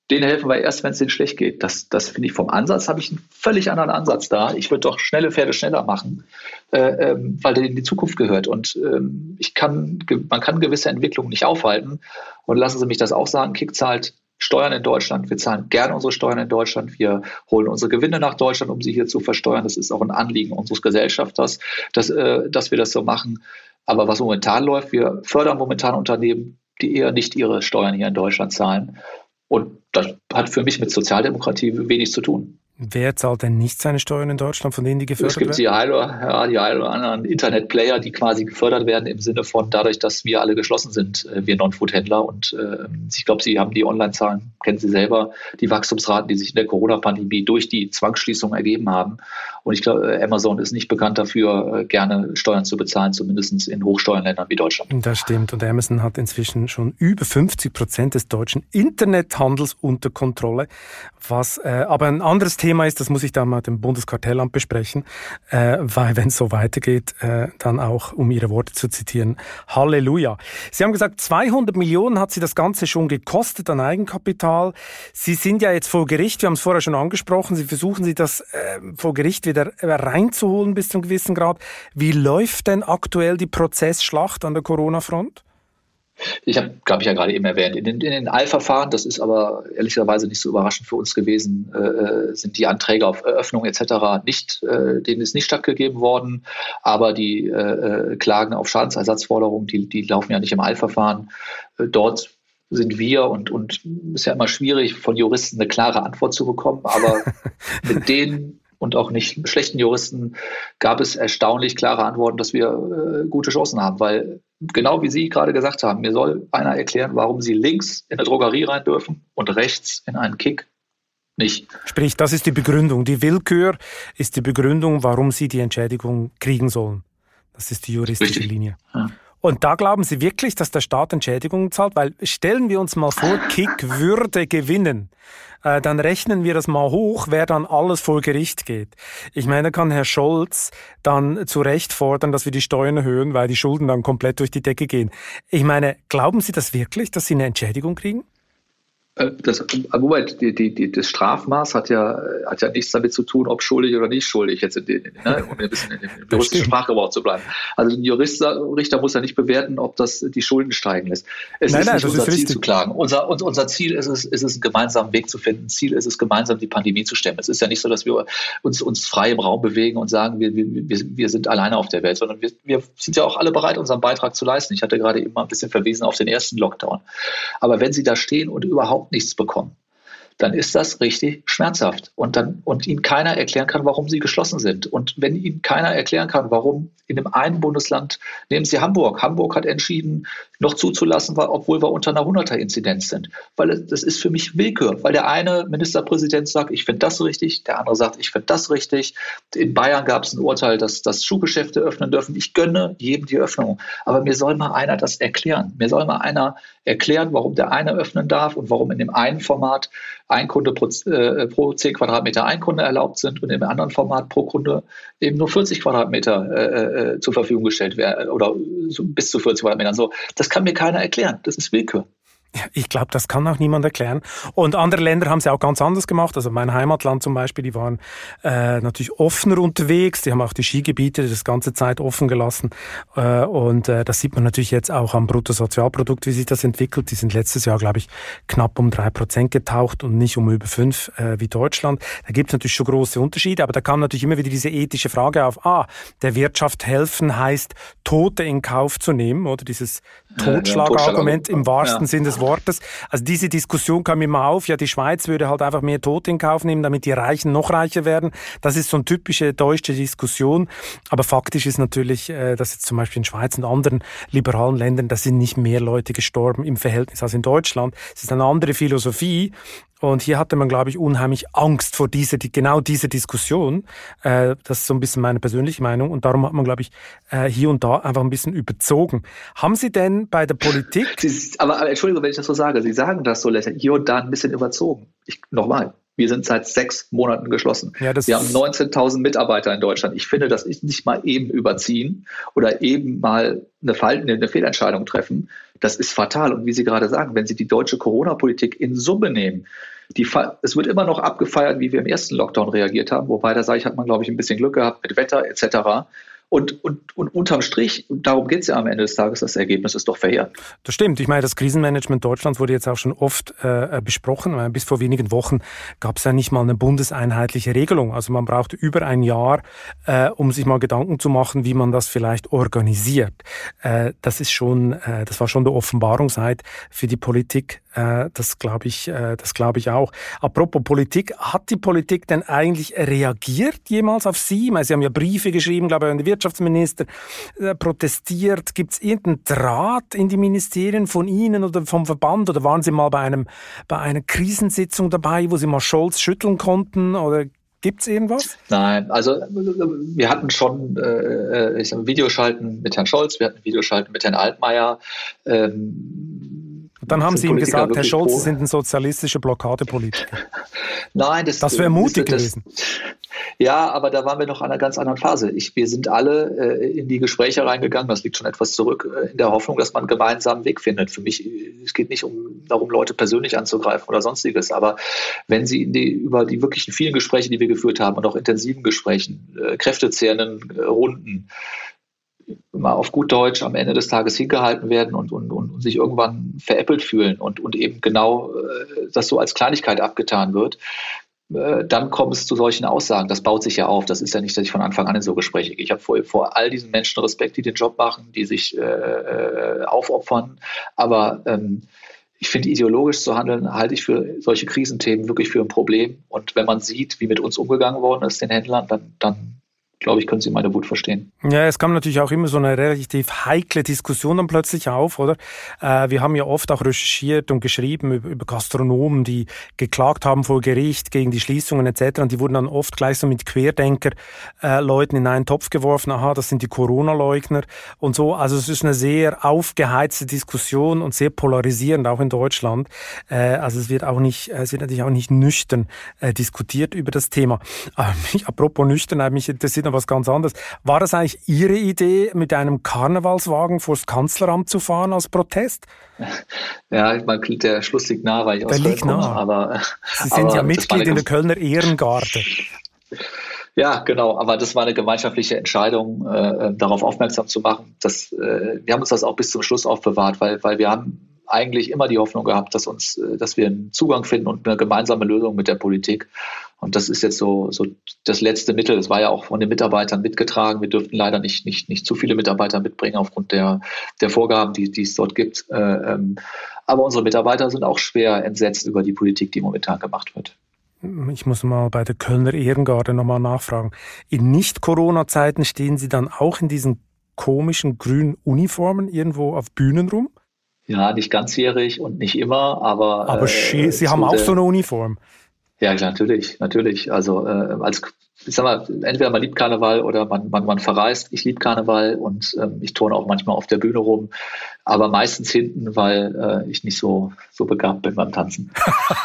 denen helfen wir erst, wenn es denen schlecht geht. Das, das finde ich vom Ansatz, habe ich einen völlig anderen Ansatz da. Ich würde doch schnelle Pferde schneller machen, äh, ähm, weil der in die Zukunft gehört. Und ähm, ich kann, man kann gewisse Entwicklungen nicht aufhalten. Und lassen Sie mich das auch sagen, Kick zahlt Steuern in Deutschland. Wir zahlen gerne unsere Steuern in Deutschland. Wir holen unsere Gewinne nach Deutschland, um sie hier zu versteuern. Das ist auch ein Anliegen unseres Gesellschafters, dass, äh, dass wir das so machen. Aber was momentan läuft, wir fördern momentan Unternehmen, die eher nicht ihre Steuern hier in Deutschland zahlen. Und das hat für mich mit Sozialdemokratie wenig zu tun. Wer zahlt denn nicht seine Steuern in Deutschland, von denen die gefördert werden? Es gibt werden? die ein, ja, die ein oder anderen Internetplayer, die quasi gefördert werden im Sinne von dadurch, dass wir alle geschlossen sind, äh, wir Non-Food-Händler. Und äh, ich glaube, Sie haben die Online-Zahlen, kennen Sie selber, die Wachstumsraten, die sich in der Corona-Pandemie durch die Zwangsschließung ergeben haben. Und ich glaube, Amazon ist nicht bekannt dafür, äh, gerne Steuern zu bezahlen, zumindest in Hochsteuerländern wie Deutschland. Das stimmt. Und Amazon hat inzwischen schon über 50 Prozent des deutschen Internethandels unter Kontrolle. Was äh, aber ein anderes Thema ist, das muss ich dann mit dem Bundeskartellamt besprechen, äh, weil wenn es so weitergeht, äh, dann auch, um Ihre Worte zu zitieren, Halleluja. Sie haben gesagt, 200 Millionen hat Sie das Ganze schon gekostet an Eigenkapital. Sie sind ja jetzt vor Gericht, wir haben es vorher schon angesprochen, Sie versuchen Sie das äh, vor Gericht wieder wieder reinzuholen bis zu einem gewissen Grad. Wie läuft denn aktuell die Prozessschlacht an der Corona-Front? Ich habe, glaube ich, ja gerade eben erwähnt, in den, in den Eilverfahren, das ist aber ehrlicherweise nicht so überraschend für uns gewesen, äh, äh sind die Anträge auf Eröffnung etc. nicht, äh, denen ist nicht stattgegeben worden. Aber die äh, äh Klagen auf Schadensersatzforderungen, die, die laufen ja nicht im Eilverfahren. Äh, dort sind wir und, und ist ja immer schwierig, von Juristen eine klare Antwort zu bekommen. Aber mit denen und auch nicht schlechten Juristen gab es erstaunlich klare Antworten, dass wir äh, gute Chancen haben, weil genau wie Sie gerade gesagt haben, mir soll einer erklären, warum Sie links in eine Drogerie rein dürfen und rechts in einen Kick nicht. Sprich, das ist die Begründung. Die Willkür ist die Begründung, warum Sie die Entschädigung kriegen sollen. Das ist die juristische Richtig. Linie. Ja. Und da glauben Sie wirklich, dass der Staat Entschädigungen zahlt? Weil stellen wir uns mal vor, Kick würde gewinnen. Äh, dann rechnen wir das mal hoch, wer dann alles vor Gericht geht. Ich meine, kann Herr Scholz dann zu Recht fordern, dass wir die Steuern erhöhen, weil die Schulden dann komplett durch die Decke gehen. Ich meine, glauben Sie das wirklich, dass Sie eine Entschädigung kriegen? Äh, das, Moment, die, die, die, das Strafmaß hat ja, hat ja nichts damit zu tun, ob schuldig oder nicht schuldig, jetzt in den, ne, um ein bisschen in dem juristischen Sprachgebrauch zu bleiben. Also ein Jurist, Richter muss ja nicht bewerten, ob das die Schulden steigen lässt. Es nein, ist nein, nicht unser Ziel richtig. zu klagen. Unser, unser Ziel ist es, ist es, einen gemeinsamen Weg zu finden. Ziel ist es, gemeinsam die Pandemie zu stemmen. Es ist ja nicht so, dass wir uns, uns frei im Raum bewegen und sagen, wir, wir, wir sind alleine auf der Welt, sondern wir, wir sind ja auch alle bereit, unseren Beitrag zu leisten. Ich hatte gerade eben mal ein bisschen verwiesen auf den ersten Lockdown. Aber wenn Sie da stehen und überhaupt überhaupt nichts bekommen, dann ist das richtig schmerzhaft und dann und ihnen keiner erklären kann, warum sie geschlossen sind. Und wenn ihnen keiner erklären kann, warum in dem einen Bundesland, nehmen Sie Hamburg, Hamburg hat entschieden, noch zuzulassen, obwohl wir unter einer 100er Inzidenz sind, weil das ist für mich Willkür, weil der eine Ministerpräsident sagt, ich finde das richtig, der andere sagt, ich finde das richtig. In Bayern gab es ein Urteil, dass, dass Schuhgeschäfte öffnen dürfen. Ich gönne jedem die Öffnung, aber mir soll mal einer das erklären. Mir soll mal einer erklären, warum der eine öffnen darf und warum in dem einen Format ein Kunde pro, äh, pro 10 Quadratmeter ein Kunde erlaubt sind und im anderen Format pro Kunde eben nur 40 Quadratmeter äh, äh, zur Verfügung gestellt werden oder bis zu 40 Quadratmetern. So, das kann mir keiner erklären. Das ist Willkür. Ich glaube, das kann auch niemand erklären. Und andere Länder haben es ja auch ganz anders gemacht. Also mein Heimatland zum Beispiel, die waren äh, natürlich offener unterwegs. Die haben auch die Skigebiete das ganze Zeit offen gelassen. Äh, und äh, das sieht man natürlich jetzt auch am Bruttosozialprodukt, wie sich das entwickelt. Die sind letztes Jahr, glaube ich, knapp um drei Prozent getaucht und nicht um über fünf äh, wie Deutschland. Da gibt es natürlich schon große Unterschiede, aber da kam natürlich immer wieder diese ethische Frage auf, ah, der Wirtschaft helfen heißt, Tote in Kauf zu nehmen, oder dieses Totschlagargument im wahrsten ja. Sinn des Wortes. Also diese Diskussion kam immer auf, ja, die Schweiz würde halt einfach mehr Tote in Kauf nehmen, damit die Reichen noch reicher werden. Das ist so eine typische deutsche Diskussion. Aber faktisch ist natürlich, äh, dass jetzt zum Beispiel in Schweiz und anderen liberalen Ländern, da sind nicht mehr Leute gestorben im Verhältnis als in Deutschland. Es ist eine andere Philosophie. Und hier hatte man, glaube ich, unheimlich Angst vor dieser, die, genau dieser Diskussion. Äh, das ist so ein bisschen meine persönliche Meinung. Und darum hat man, glaube ich, äh, hier und da einfach ein bisschen überzogen. Haben Sie denn bei der Politik... Sie, aber, aber Entschuldigung, wenn ich das so sage. Sie sagen das so lächerlich. Hier und da ein bisschen überzogen. Ich, nochmal. Wir sind seit sechs Monaten geschlossen. Ja, wir haben 19.000 Mitarbeiter in Deutschland. Ich finde, das ist nicht mal eben überziehen oder eben mal eine, Fall, eine Fehlentscheidung treffen. Das ist fatal. Und wie Sie gerade sagen, wenn Sie die deutsche Corona-Politik in Summe nehmen, die, es wird immer noch abgefeiert, wie wir im ersten Lockdown reagiert haben. Wobei, da sage ich, hat man, glaube ich, ein bisschen Glück gehabt mit Wetter etc. Und, und, und unterm Strich, darum geht es ja am Ende des Tages, das Ergebnis ist doch verheerend. Das stimmt. Ich meine, das Krisenmanagement Deutschlands wurde jetzt auch schon oft äh, besprochen. Bis vor wenigen Wochen gab es ja nicht mal eine bundeseinheitliche Regelung. Also man braucht über ein Jahr, äh, um sich mal Gedanken zu machen, wie man das vielleicht organisiert. Äh, das ist schon, äh, das war schon der Offenbarungseid für die Politik äh, das glaube ich, äh, das glaube ich auch. Apropos Politik, hat die Politik denn eigentlich reagiert jemals auf Sie? Meine, Sie haben ja Briefe geschrieben, glaube ich, an den Wirtschaftsminister, äh, protestiert. Gibt es irgendeinen Draht in die Ministerien von Ihnen oder vom Verband? Oder waren Sie mal bei einem bei einer Krisensitzung dabei, wo Sie mal Scholz schütteln konnten? Oder Gibt es irgendwas? Nein, also wir hatten schon äh, ich sag, Videoschalten mit Herrn Scholz, wir hatten Videoschalten mit Herrn Altmaier. Ähm, dann haben Sie ihm gesagt, Herr Scholz, Sie sind ein sozialistischer Blockadepolitiker. Nein, das, das wäre mutig das, gewesen. Ja, aber da waren wir noch an einer ganz anderen Phase. Ich, wir sind alle äh, in die Gespräche reingegangen, das liegt schon etwas zurück, äh, in der Hoffnung, dass man einen gemeinsamen Weg findet. Für mich, es geht nicht um darum, Leute persönlich anzugreifen oder sonstiges, aber wenn Sie die, über die wirklichen vielen Gespräche, die wir geführt haben und auch intensiven Gesprächen, äh, kräftezehrenden äh, Runden, mal auf gut Deutsch am Ende des Tages hingehalten werden und, und, und sich irgendwann veräppelt fühlen und, und eben genau äh, das so als Kleinigkeit abgetan wird, äh, dann kommt es zu solchen Aussagen. Das baut sich ja auf. Das ist ja nicht, dass ich von Anfang an in so Gespräche gehe. Ich habe vor, vor all diesen Menschen Respekt, die den Job machen, die sich äh, äh aufopfern. Aber ähm, ich finde, ideologisch zu handeln, halte ich für solche Krisenthemen wirklich für ein Problem. Und wenn man sieht, wie mit uns umgegangen worden ist, den Händlern, dann, dann glaube ich, können Sie meine Wut verstehen. Ja, es kam natürlich auch immer so eine relativ heikle Diskussion dann plötzlich auf, oder? Äh, wir haben ja oft auch recherchiert und geschrieben über, über, Gastronomen, die geklagt haben vor Gericht gegen die Schließungen etc. Und die wurden dann oft gleich so mit Querdenker-Leuten äh, in einen Topf geworfen. Aha, das sind die Corona-Leugner und so. Also es ist eine sehr aufgeheizte Diskussion und sehr polarisierend, auch in Deutschland. Äh, also es wird auch nicht, es wird natürlich auch nicht nüchtern äh, diskutiert über das Thema. Aber mich, apropos nüchtern, mich interessiert noch was ganz anderes. War das eigentlich Ihre Idee, mit einem Karnevalswagen vors Kanzleramt zu fahren als Protest? Ja, man der Schluss liegt nah, weil ich der aus Köln komme. Aber, Sie sind aber ja Mitglied in der Kölner Ehrengarde. Ja, genau. Aber das war eine gemeinschaftliche Entscheidung, äh, darauf aufmerksam zu machen. Dass, äh, wir haben uns das auch bis zum Schluss aufbewahrt, weil, weil wir haben eigentlich immer die Hoffnung gehabt, dass uns, äh, dass wir einen Zugang finden und eine gemeinsame Lösung mit der Politik. Und das ist jetzt so, so das letzte Mittel. Das war ja auch von den Mitarbeitern mitgetragen. Wir dürften leider nicht, nicht, nicht zu viele Mitarbeiter mitbringen aufgrund der, der Vorgaben, die, die es dort gibt. Äh, ähm, aber unsere Mitarbeiter sind auch schwer entsetzt über die Politik, die momentan gemacht wird. Ich muss mal bei der Kölner Ehrengarde nochmal nachfragen. In Nicht-Corona-Zeiten stehen Sie dann auch in diesen komischen grünen Uniformen irgendwo auf Bühnen rum? Ja, nicht ganzjährig und nicht immer, aber. Aber äh, Sie haben auch so eine Uniform. Ja, natürlich, natürlich. Also äh, als ich sag mal, entweder man liebt Karneval oder man, man, man verreist. Ich liebe Karneval und ähm, ich turne auch manchmal auf der Bühne rum, aber meistens hinten, weil äh, ich nicht so, so begabt bin beim Tanzen.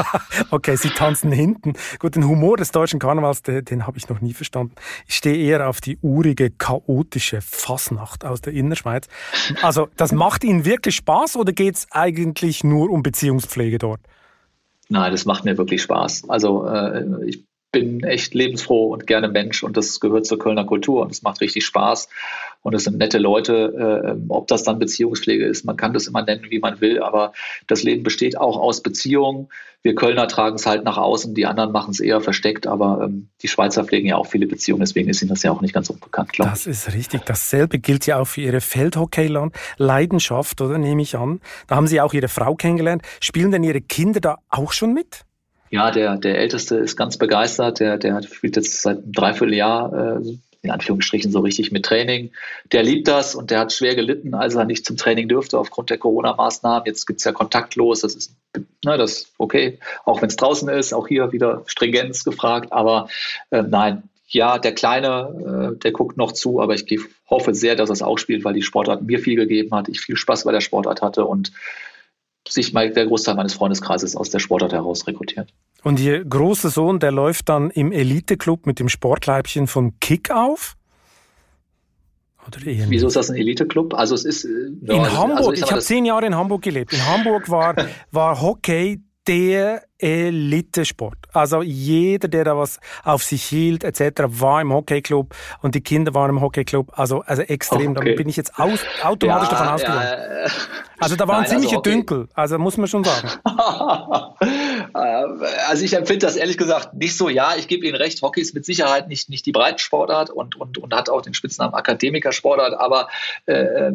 okay, Sie tanzen hinten. Gut, den Humor des deutschen Karnevals, den, den habe ich noch nie verstanden. Ich stehe eher auf die urige, chaotische Fassnacht aus der Innerschweiz. Also, das macht Ihnen wirklich Spaß oder geht es eigentlich nur um Beziehungspflege dort? Nein, das macht mir wirklich Spaß. Also äh, ich bin echt lebensfroh und gerne Mensch und das gehört zur Kölner Kultur und es macht richtig Spaß und es sind nette Leute. Äh, ob das dann Beziehungspflege ist, man kann das immer nennen, wie man will, aber das Leben besteht auch aus Beziehungen. Wir Kölner tragen es halt nach außen, die anderen machen es eher versteckt, aber ähm, die Schweizer pflegen ja auch viele Beziehungen, deswegen ist ihnen das ja auch nicht ganz unbekannt, glaube Das ist richtig. Dasselbe gilt ja auch für Ihre Feldhockey-Leidenschaft, oder nehme ich an. Da haben Sie auch Ihre Frau kennengelernt. Spielen denn Ihre Kinder da auch schon mit? Ja, der, der Älteste ist ganz begeistert. Der, der spielt jetzt seit einem Dreivierteljahr, äh, in Anführungsstrichen, so richtig mit Training. Der liebt das und der hat schwer gelitten, als er nicht zum Training dürfte aufgrund der Corona-Maßnahmen. Jetzt gibt's ja kontaktlos. Das ist, na, das okay. Auch wenn es draußen ist, auch hier wieder Stringenz gefragt. Aber äh, nein, ja, der Kleine, äh, der guckt noch zu, aber ich hoffe sehr, dass er es auch spielt, weil die Sportart mir viel gegeben hat, ich viel Spaß bei der Sportart hatte und sich mal der Großteil meines Freundeskreises aus der Sportart heraus rekrutiert. Und Ihr großer Sohn, der läuft dann im Eliteclub mit dem Sportleibchen von Kick auf? Wieso ist das ein Eliteclub? Also es ist äh, ja, in Hamburg. Also ich, ich habe zehn Jahre in Hamburg gelebt. In Hamburg war, war Hockey der Elitesport. Also jeder, der da was auf sich hielt, etc., war im Hockeyclub und die Kinder waren im Hockeyclub. Also, also extrem. Okay. Da bin ich jetzt aus, automatisch ja, davon ausgegangen. Ja, also da waren Nein, ziemliche also Dünkel. Also muss man schon sagen. also ich empfinde das ehrlich gesagt nicht so. Ja, ich gebe Ihnen recht. Hockey ist mit Sicherheit nicht, nicht die Breitensportart und, und, und hat auch den Spitznamen Akademikersportart. Aber äh,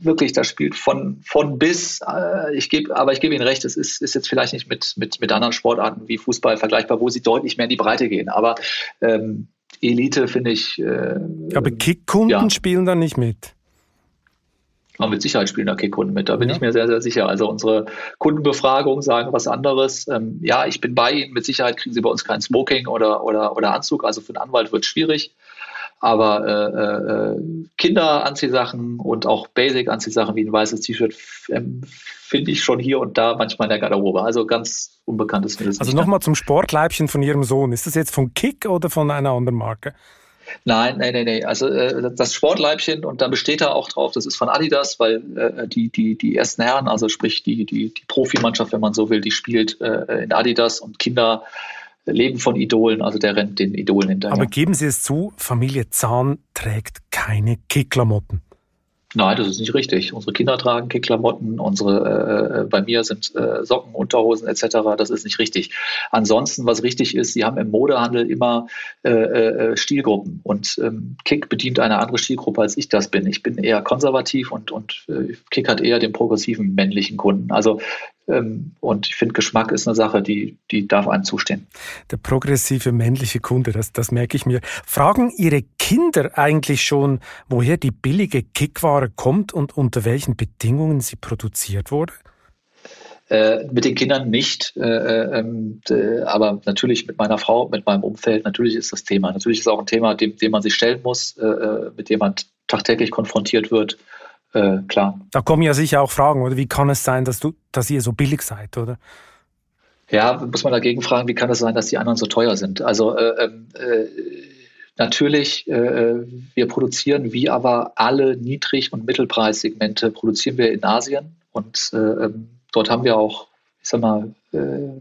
wirklich, das spielt von, von bis. Äh, ich gebe, aber ich gebe Ihnen recht. Es ist, ist jetzt vielleicht nicht mit, mit, mit anderen Sportarten wie Fußball vergleichbar, wo sie deutlich mehr in die Breite gehen. Aber ähm, Elite finde ich. Äh, aber Kickkunden ja. spielen da nicht mit. Aber mit Sicherheit spielen da Kickkunden mit. Da bin ja. ich mir sehr, sehr sicher. Also unsere Kundenbefragungen sagen was anderes. Ähm, ja, ich bin bei Ihnen. Mit Sicherheit kriegen Sie bei uns kein Smoking oder, oder, oder Anzug. Also für einen Anwalt wird es schwierig. Aber äh, äh, Kinderanziehsachen und auch Basic-Anziehsachen wie ein weißes T-Shirt ähm, finde ich schon hier und da manchmal in der Garderobe. Also ganz unbekanntes. Also nochmal zum Sportleibchen von Ihrem Sohn. Ist das jetzt von Kick oder von einer anderen Marke? Nein, nein, nein, nein. Also äh, das Sportleibchen und da besteht er auch drauf, das ist von Adidas, weil äh, die, die, die ersten Herren, also sprich die, die, die Profimannschaft, wenn man so will, die spielt äh, in Adidas und Kinder leben von Idolen, also der rennt den Idolen hinterher. Aber geben Sie es zu, Familie Zahn trägt keine Kickklamotten. Nein, das ist nicht richtig. Unsere Kinder tragen Kickklamotten, unsere äh, äh, bei mir sind äh, Socken, Unterhosen etc. Das ist nicht richtig. Ansonsten, was richtig ist, sie haben im Modehandel immer äh, äh, Stilgruppen und ähm, Kick bedient eine andere Stilgruppe als ich das bin. Ich bin eher konservativ und und äh, Kick hat eher den progressiven männlichen Kunden. Also und ich finde, Geschmack ist eine Sache, die, die darf einem zustehen. Der progressive männliche Kunde, das, das merke ich mir. Fragen Ihre Kinder eigentlich schon, woher die billige Kickware kommt und unter welchen Bedingungen sie produziert wurde? Äh, mit den Kindern nicht, äh, äh, ähm, aber natürlich mit meiner Frau, mit meinem Umfeld, natürlich ist das Thema. Natürlich ist es auch ein Thema, dem, dem man sich stellen muss, äh, äh, mit dem man tagtäglich konfrontiert wird äh, klar. Da kommen ja sicher auch Fragen, oder wie kann es sein, dass du, dass ihr so billig seid, oder? Ja, muss man dagegen fragen, wie kann es sein, dass die anderen so teuer sind? Also äh, ähm, äh, natürlich, äh, wir produzieren wie aber alle Niedrig- und Mittelpreissegmente produzieren wir in Asien und äh, ähm, dort haben wir auch, ich sag mal, äh,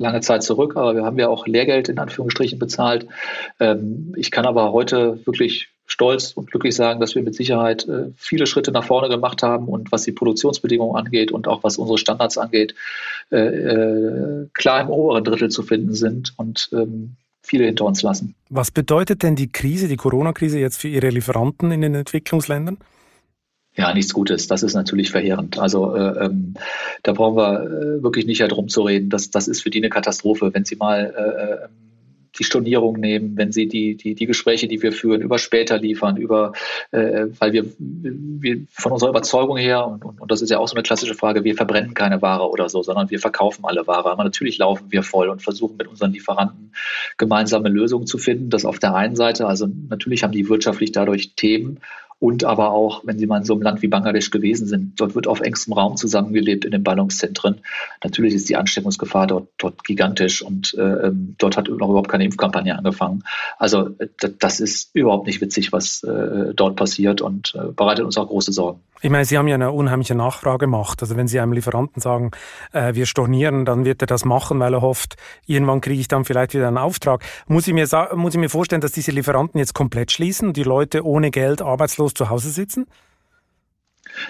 lange Zeit zurück, aber wir haben ja auch Lehrgeld in Anführungsstrichen bezahlt. Ähm, ich kann aber heute wirklich stolz und glücklich sagen, dass wir mit Sicherheit äh, viele Schritte nach vorne gemacht haben und was die Produktionsbedingungen angeht und auch was unsere Standards angeht, äh, äh, klar im oberen Drittel zu finden sind und ähm, viele hinter uns lassen. Was bedeutet denn die Krise, die Corona-Krise jetzt für Ihre Lieferanten in den Entwicklungsländern? Ja, nichts Gutes. Das ist natürlich verheerend. Also äh, ähm, da brauchen wir äh, wirklich nicht herum zu reden. Das, das ist für die eine Katastrophe, wenn Sie mal äh, die Stornierung nehmen, wenn sie die, die, die Gespräche, die wir führen, über später liefern, über, äh, weil wir, wir von unserer Überzeugung her, und, und, und das ist ja auch so eine klassische Frage, wir verbrennen keine Ware oder so, sondern wir verkaufen alle Ware. Aber natürlich laufen wir voll und versuchen mit unseren Lieferanten gemeinsame Lösungen zu finden. Das auf der einen Seite, also natürlich haben die wirtschaftlich dadurch Themen und aber auch, wenn Sie mal in so einem Land wie Bangladesch gewesen sind, dort wird auf engstem Raum zusammengelebt in den Ballungszentren. Natürlich ist die Ansteckungsgefahr dort, dort gigantisch und äh, ähm, dort hat noch überhaupt keine Impfkampagne angefangen. Also äh, das ist überhaupt nicht witzig, was äh, dort passiert und äh, bereitet uns auch große Sorgen. Ich meine, Sie haben ja eine unheimliche Nachfragemacht. Also wenn Sie einem Lieferanten sagen, äh, wir stornieren, dann wird er das machen, weil er hofft, irgendwann kriege ich dann vielleicht wieder einen Auftrag. Muss ich mir, muss ich mir vorstellen, dass diese Lieferanten jetzt komplett schließen und die Leute ohne Geld arbeitslos zu Hause sitzen?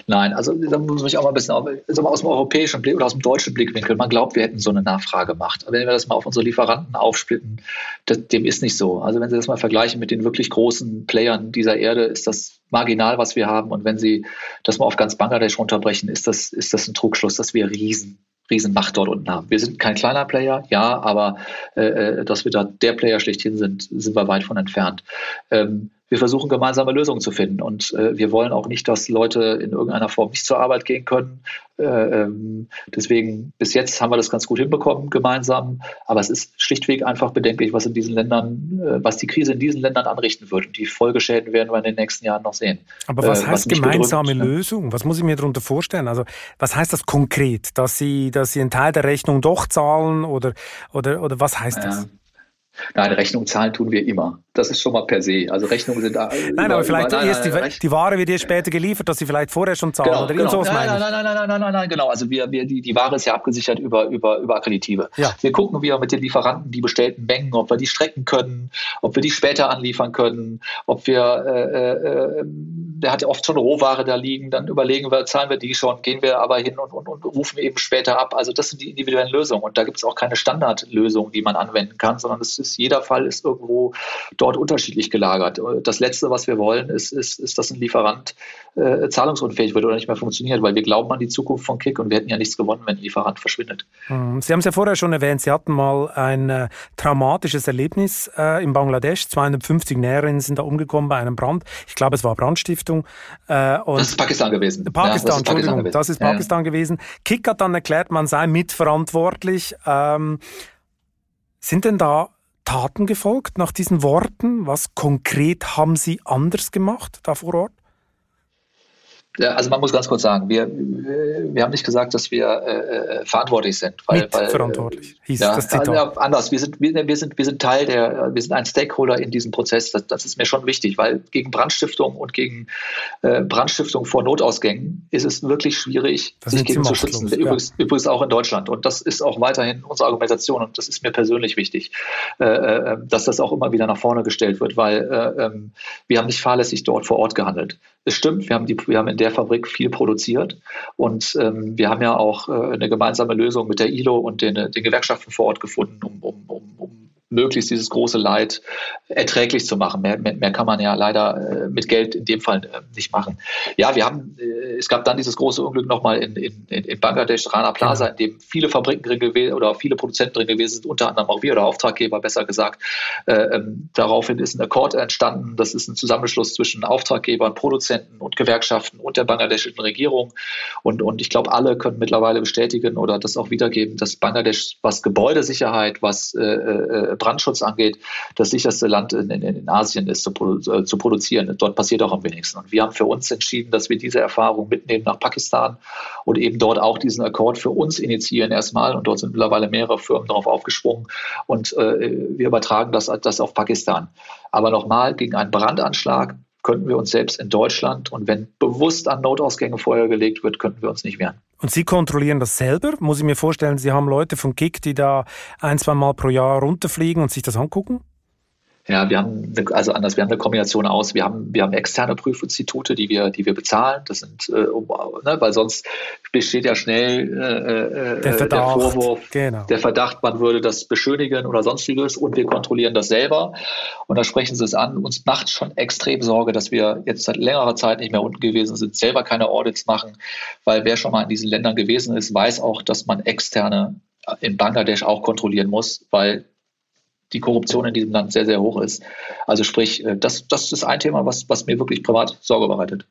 Nein, also da muss ich auch mal ein bisschen also aus dem europäischen Blick oder aus dem deutschen Blickwinkel. Man glaubt, wir hätten so eine Nachfragemacht. Aber wenn wir das mal auf unsere Lieferanten aufsplitten, das, dem ist nicht so. Also wenn Sie das mal vergleichen mit den wirklich großen Playern dieser Erde, ist das marginal, was wir haben. Und wenn Sie das mal auf ganz Bangladesch runterbrechen, ist das, ist das ein Trugschluss, dass wir riesen Riesenmacht dort unten haben. Wir sind kein kleiner Player, ja, aber äh, äh dass wir da der Player schlechthin sind, sind wir weit von entfernt. Ähm, wir versuchen gemeinsame Lösungen zu finden. Und äh, wir wollen auch nicht, dass Leute in irgendeiner Form nicht zur Arbeit gehen können. Äh, ähm, deswegen, bis jetzt haben wir das ganz gut hinbekommen, gemeinsam. Aber es ist schlichtweg einfach bedenklich, was in diesen Ländern, äh, was die Krise in diesen Ländern anrichten wird. Und die Folgeschäden werden wir in den nächsten Jahren noch sehen. Aber was äh, heißt was gemeinsame bedrückt, Lösung? Was muss ich mir darunter vorstellen? Also, was heißt das konkret? Dass Sie, dass Sie einen Teil der Rechnung doch zahlen oder, oder, oder was heißt das? Nein, Rechnung zahlen tun wir immer das ist schon mal per se. Also Rechnungen sind da. Nein, aber vielleicht ist die, die Ware wird dir später geliefert, dass sie vielleicht vorher schon zahlen genau, oder genau. irgendwas nein, nein, nein, nein, nein, nein, nein, genau. Also wir, wir, die, die Ware ist ja abgesichert über, über, über Akkreditive. Ja. Wir gucken, wie wir mit den Lieferanten die bestellten Mengen, ob wir die strecken können, ob wir die später anliefern können, ob wir, äh, äh, ähm, der hat ja oft schon Rohware da liegen, dann überlegen wir, zahlen wir die schon, gehen wir aber hin und, und, und rufen eben später ab. Also das sind die individuellen Lösungen und da gibt es auch keine Standardlösung, die man anwenden kann, sondern es ist, jeder Fall ist irgendwo dort unterschiedlich gelagert. Das Letzte, was wir wollen, ist, ist, ist dass ein Lieferant äh, zahlungsunfähig wird oder nicht mehr funktioniert, weil wir glauben an die Zukunft von Kick und wir hätten ja nichts gewonnen, wenn ein Lieferant verschwindet. Hm, Sie haben es ja vorher schon erwähnt, Sie hatten mal ein äh, traumatisches Erlebnis äh, in Bangladesch. 250 Näherinnen sind da umgekommen bei einem Brand. Ich glaube, es war Brandstiftung. Äh, das ist Pakistan gewesen. Pakistan, ja, das Entschuldigung, Pakistan das ist Pakistan ja. gewesen. Kick hat dann erklärt, man sei mitverantwortlich. Ähm, sind denn da Taten gefolgt nach diesen Worten? Was konkret haben Sie anders gemacht da vor Ort? Also man muss ganz kurz sagen, wir, wir haben nicht gesagt, dass wir äh, äh verantwortlich sind. Weil, weil verantwortlich hieß ja, das Zitat. Ja, anders. Wir sind, wir, wir, sind, wir sind Teil der, wir sind ein Stakeholder in diesem Prozess. Das, das ist mir schon wichtig, weil gegen Brandstiftung und gegen äh, Brandstiftung vor Notausgängen ist es wirklich schwierig, das sich gegen zu schützen. Ja. Übrigens, übrigens, auch in Deutschland. Und das ist auch weiterhin unsere Argumentation und das ist mir persönlich wichtig, äh, äh dass das auch immer wieder nach vorne gestellt wird, weil äh, ähm, wir haben nicht fahrlässig dort vor Ort gehandelt. Es stimmt, wir haben, die, wir haben in der Fabrik viel produziert. Und ähm, wir haben ja auch äh, eine gemeinsame Lösung mit der ILO und den, den Gewerkschaften vor Ort gefunden, um, um, um, um möglichst dieses große Leid erträglich zu machen. Mehr, mehr, mehr kann man ja leider äh, mit Geld in dem Fall äh, nicht machen. Ja, wir haben, äh, es gab dann dieses große Unglück nochmal in, in, in Bangladesch, Rana Plaza, in dem viele Fabriken drin gewesen oder viele Produzenten drin gewesen sind, unter anderem auch wir oder Auftraggeber, besser gesagt. Äh, ähm, daraufhin ist ein Akkord entstanden. Das ist ein Zusammenschluss zwischen Auftraggebern, Produzenten und Gewerkschaften und der bangladeschischen Regierung. Und, und ich glaube, alle können mittlerweile bestätigen oder das auch wiedergeben, dass Bangladesch, was Gebäudesicherheit, was Brandschutz angeht, das sicherste Land in, in, in Asien ist zu, äh, zu, produzieren. Dort passiert auch am wenigsten. Und wir haben für uns entschieden, dass wir diese Erfahrung mitnehmen nach Pakistan und eben dort auch diesen Akkord für uns initiieren erstmal. Und dort sind mittlerweile mehrere Firmen darauf aufgesprungen. Und äh, wir übertragen das, das auf Pakistan. Aber nochmal, gegen einen Brandanschlag könnten wir uns selbst in Deutschland und wenn bewusst an Notausgänge Feuer gelegt wird, könnten wir uns nicht wehren. Und Sie kontrollieren das selber? Muss ich mir vorstellen, Sie haben Leute von KIK, die da ein, zwei Mal pro Jahr runterfliegen und sich das angucken? Ja, wir haben also anders, wir haben eine Kombination aus. Wir haben, wir haben externe Prüfinstitute, die wir, die wir bezahlen. Das sind, äh, ne, weil sonst besteht ja schnell äh, äh, der, Verdacht, der Vorwurf, genau. der Verdacht, man würde das beschönigen oder sonstiges und wir kontrollieren das selber. Und da sprechen Sie es an. Uns macht schon extrem Sorge, dass wir jetzt seit längerer Zeit nicht mehr unten gewesen sind, selber keine Audits machen, weil wer schon mal in diesen Ländern gewesen ist, weiß auch, dass man externe in Bangladesch auch kontrollieren muss, weil die Korruption in diesem Land sehr, sehr hoch ist. Also sprich, äh, das, das ist ein Thema, was, was mir wirklich privat Sorge bereitet.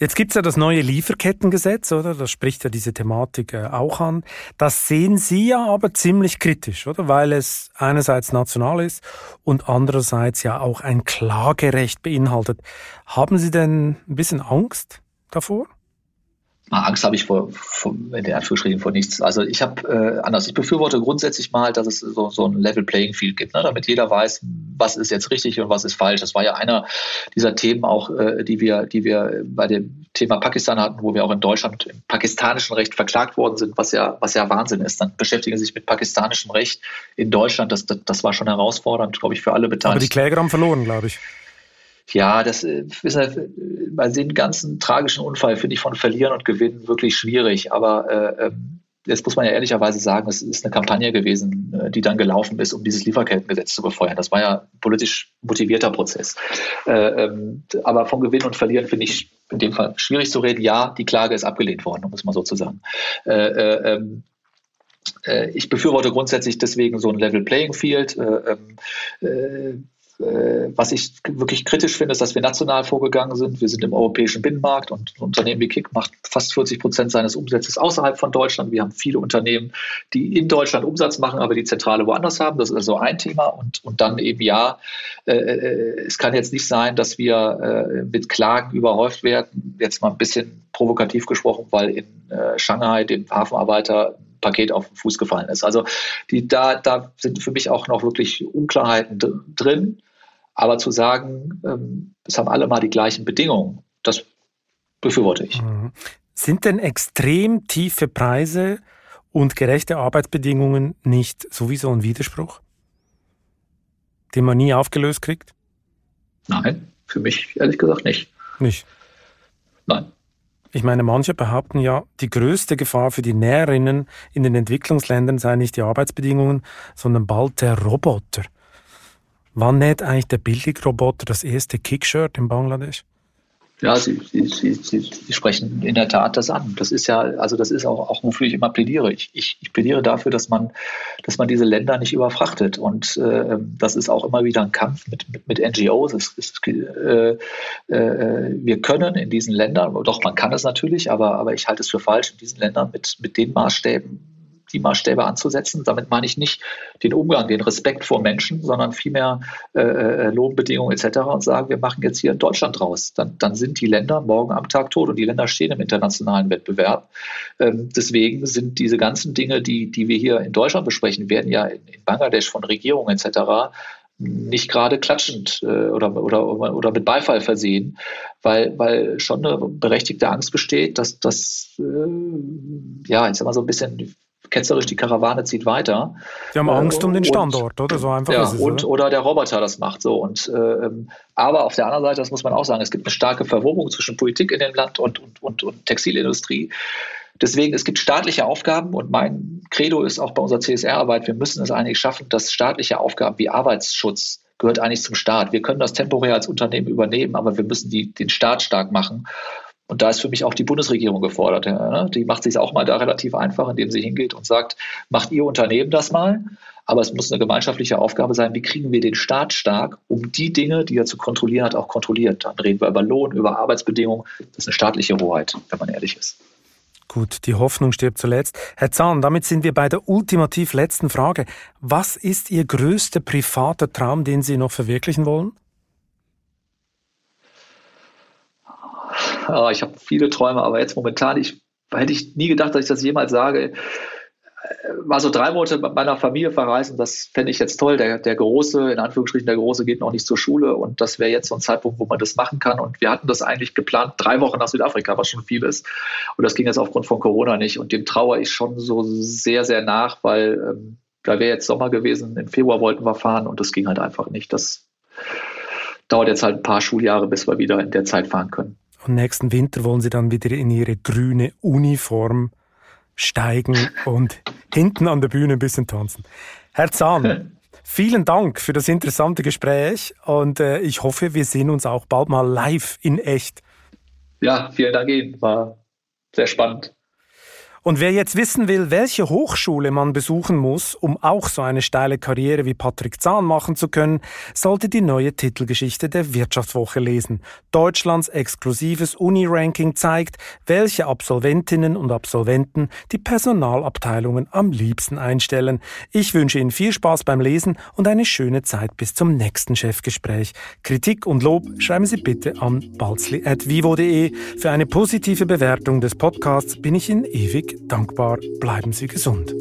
Jetzt gibt es ja das neue Lieferkettengesetz, oder? Das spricht ja diese Thematik äh, auch an. Das sehen Sie ja aber ziemlich kritisch, oder? Weil es einerseits national ist und andererseits ja auch ein Klagerecht beinhaltet. Haben Sie denn ein bisschen Angst davor? Angst habe ich vor, vor in der Anführungsstrichen vor nichts. Also ich habe äh, anders. Ich befürworte grundsätzlich mal, dass es so, so ein Level Playing Field gibt, ne? damit jeder weiß, was ist jetzt richtig und was ist falsch. Das war ja einer dieser Themen auch, äh, die wir, die wir bei dem Thema Pakistan hatten, wo wir auch in Deutschland im pakistanischen Recht verklagt worden sind, was ja, was ja Wahnsinn ist. Dann beschäftigen sie sich mit pakistanischem Recht in Deutschland. Das, das, das war schon herausfordernd, glaube ich, für alle Beteiligten. Aber die Kläger haben verloren, glaube ich. Ja, das ist bei dem ganzen tragischen Unfall finde ich von Verlieren und Gewinnen wirklich schwierig. Aber äh, ähm, jetzt muss man ja ehrlicherweise sagen, es ist eine Kampagne gewesen, äh, die dann gelaufen ist, um dieses Lieferkettengesetz zu befeuern. Das war ja ein politisch motivierter Prozess. Äh, ähm, aber von Gewinnen und Verlieren finde ich in dem Fall schwierig zu reden. Ja, die Klage ist abgelehnt worden, um es mal so zu sagen. Äh, äh, ähm, äh ich befürworte grundsätzlich deswegen so ein Level Playing Field. Äh, was ich wirklich kritisch finde, ist, dass wir national vorgegangen sind. Wir sind im europäischen Binnenmarkt und ein Unternehmen wie Kick macht fast 40 Prozent seines Umsatzes außerhalb von Deutschland. Wir haben viele Unternehmen, die in Deutschland Umsatz machen, aber die Zentrale woanders haben. Das ist also ein Thema. Und, und dann eben ja, äh, äh es kann jetzt nicht sein, dass wir äh, mit Klagen überhäuft werden. Jetzt mal ein bisschen provokativ gesprochen, weil in äh, Shanghai dem Hafenarbeiter Paket auf den Fuß gefallen ist. Also die, da, da sind für mich auch noch wirklich Unklarheiten drin. Aber zu sagen, ähm, es haben alle mal die gleichen Bedingungen, das befürworte ich. Mhm. Sind denn extrem tiefe Preise und gerechte Arbeitsbedingungen nicht sowieso ein Widerspruch, den man nie aufgelöst kriegt? Nein, für mich ehrlich gesagt nicht. Nicht? Nein. Ich meine, manche behaupten ja, die größte Gefahr für die Näherinnen in den Entwicklungsländern sei nicht die Arbeitsbedingungen, sondern bald der Roboter. Wann näht eigentlich der Billigroboter das erste Kickshirt in Bangladesch? Ja, Sie, Sie, Sie, Sie, sprechen in der Tat das an. Das ist ja, also das ist auch, auch wofür ich immer plädiere. Ich, ich, ich plädiere dafür, dass man, dass man diese Länder nicht überfrachtet. Und äh, das ist auch immer wieder ein Kampf mit, mit, mit NGOs. Es, es, äh, äh, wir können in diesen Ländern, doch man kann es natürlich, aber, aber ich halte es für falsch, in diesen Ländern mit, mit den Maßstäben die Maßstäbe anzusetzen. Damit meine ich nicht den Umgang, den Respekt vor Menschen, sondern vielmehr äh, äh Lohnbedingungen etc. und sagen, wir machen jetzt hier in Deutschland raus. Dann, dann sind die Länder morgen am Tag tot und die Länder stehen im internationalen Wettbewerb. Ähm, deswegen sind diese ganzen Dinge, die, die wir hier in Deutschland besprechen, werden ja in, in Bangladesch von Regierungen etc nicht gerade klatschend äh, oder, oder, oder mit Beifall versehen, weil, weil schon eine berechtigte Angst besteht, dass das, äh, ja, sag mal so ein bisschen ketzerisch, die Karawane zieht weiter. Sie haben Angst um den Standort, und, oder? So einfach ja, ist es, und, oder? oder der Roboter das macht. So. Und, äh, aber auf der anderen Seite, das muss man auch sagen, es gibt eine starke Verwobung zwischen Politik in dem Land und, und, und, und Textilindustrie. Deswegen, es gibt staatliche Aufgaben und mein Credo ist auch bei unserer CSR-Arbeit, wir müssen es eigentlich schaffen, dass staatliche Aufgaben wie Arbeitsschutz gehört eigentlich zum Staat. Wir können das temporär als Unternehmen übernehmen, aber wir müssen die, den Staat stark machen. Und da ist für mich auch die Bundesregierung gefordert. Ja, die macht sich auch mal da relativ einfach, indem sie hingeht und sagt, macht ihr Unternehmen das mal, aber es muss eine gemeinschaftliche Aufgabe sein, wie kriegen wir den Staat stark, um die Dinge, die er zu kontrollieren hat, auch kontrolliert. Dann reden wir über Lohn, über Arbeitsbedingungen. Das ist eine staatliche Hoheit, wenn man ehrlich ist. Gut, die Hoffnung stirbt zuletzt. Herr Zahn, damit sind wir bei der ultimativ letzten Frage. Was ist Ihr größter privater Traum, den Sie noch verwirklichen wollen? Oh, ich habe viele Träume, aber jetzt momentan, ich, hätte ich nie gedacht, dass ich das jemals sage war so drei Monate mit meiner Familie verreisen, das fände ich jetzt toll. Der, der Große, in Anführungsstrichen, der Große geht noch nicht zur Schule und das wäre jetzt so ein Zeitpunkt, wo man das machen kann. Und wir hatten das eigentlich geplant, drei Wochen nach Südafrika, was schon viel ist. Und das ging jetzt aufgrund von Corona nicht. Und dem trauere ich schon so sehr, sehr nach, weil ähm, da wäre jetzt Sommer gewesen. Im Februar wollten wir fahren und das ging halt einfach nicht. Das dauert jetzt halt ein paar Schuljahre, bis wir wieder in der Zeit fahren können. Und nächsten Winter wollen Sie dann wieder in Ihre grüne Uniform steigen und hinten an der Bühne ein bisschen tanzen. Herr Zahn, vielen Dank für das interessante Gespräch und äh, ich hoffe, wir sehen uns auch bald mal live in echt. Ja, vielen Dank Ihnen. War sehr spannend. Und wer jetzt wissen will, welche Hochschule man besuchen muss, um auch so eine steile Karriere wie Patrick Zahn machen zu können, sollte die neue Titelgeschichte der Wirtschaftswoche lesen. Deutschlands exklusives Uni-Ranking zeigt, welche Absolventinnen und Absolventen die Personalabteilungen am liebsten einstellen. Ich wünsche Ihnen viel Spaß beim Lesen und eine schöne Zeit bis zum nächsten Chefgespräch. Kritik und Lob schreiben Sie bitte an balzli.vivo.de. Für eine positive Bewertung des Podcasts bin ich Ihnen ewig dankbar. Bleiben Sie gesund.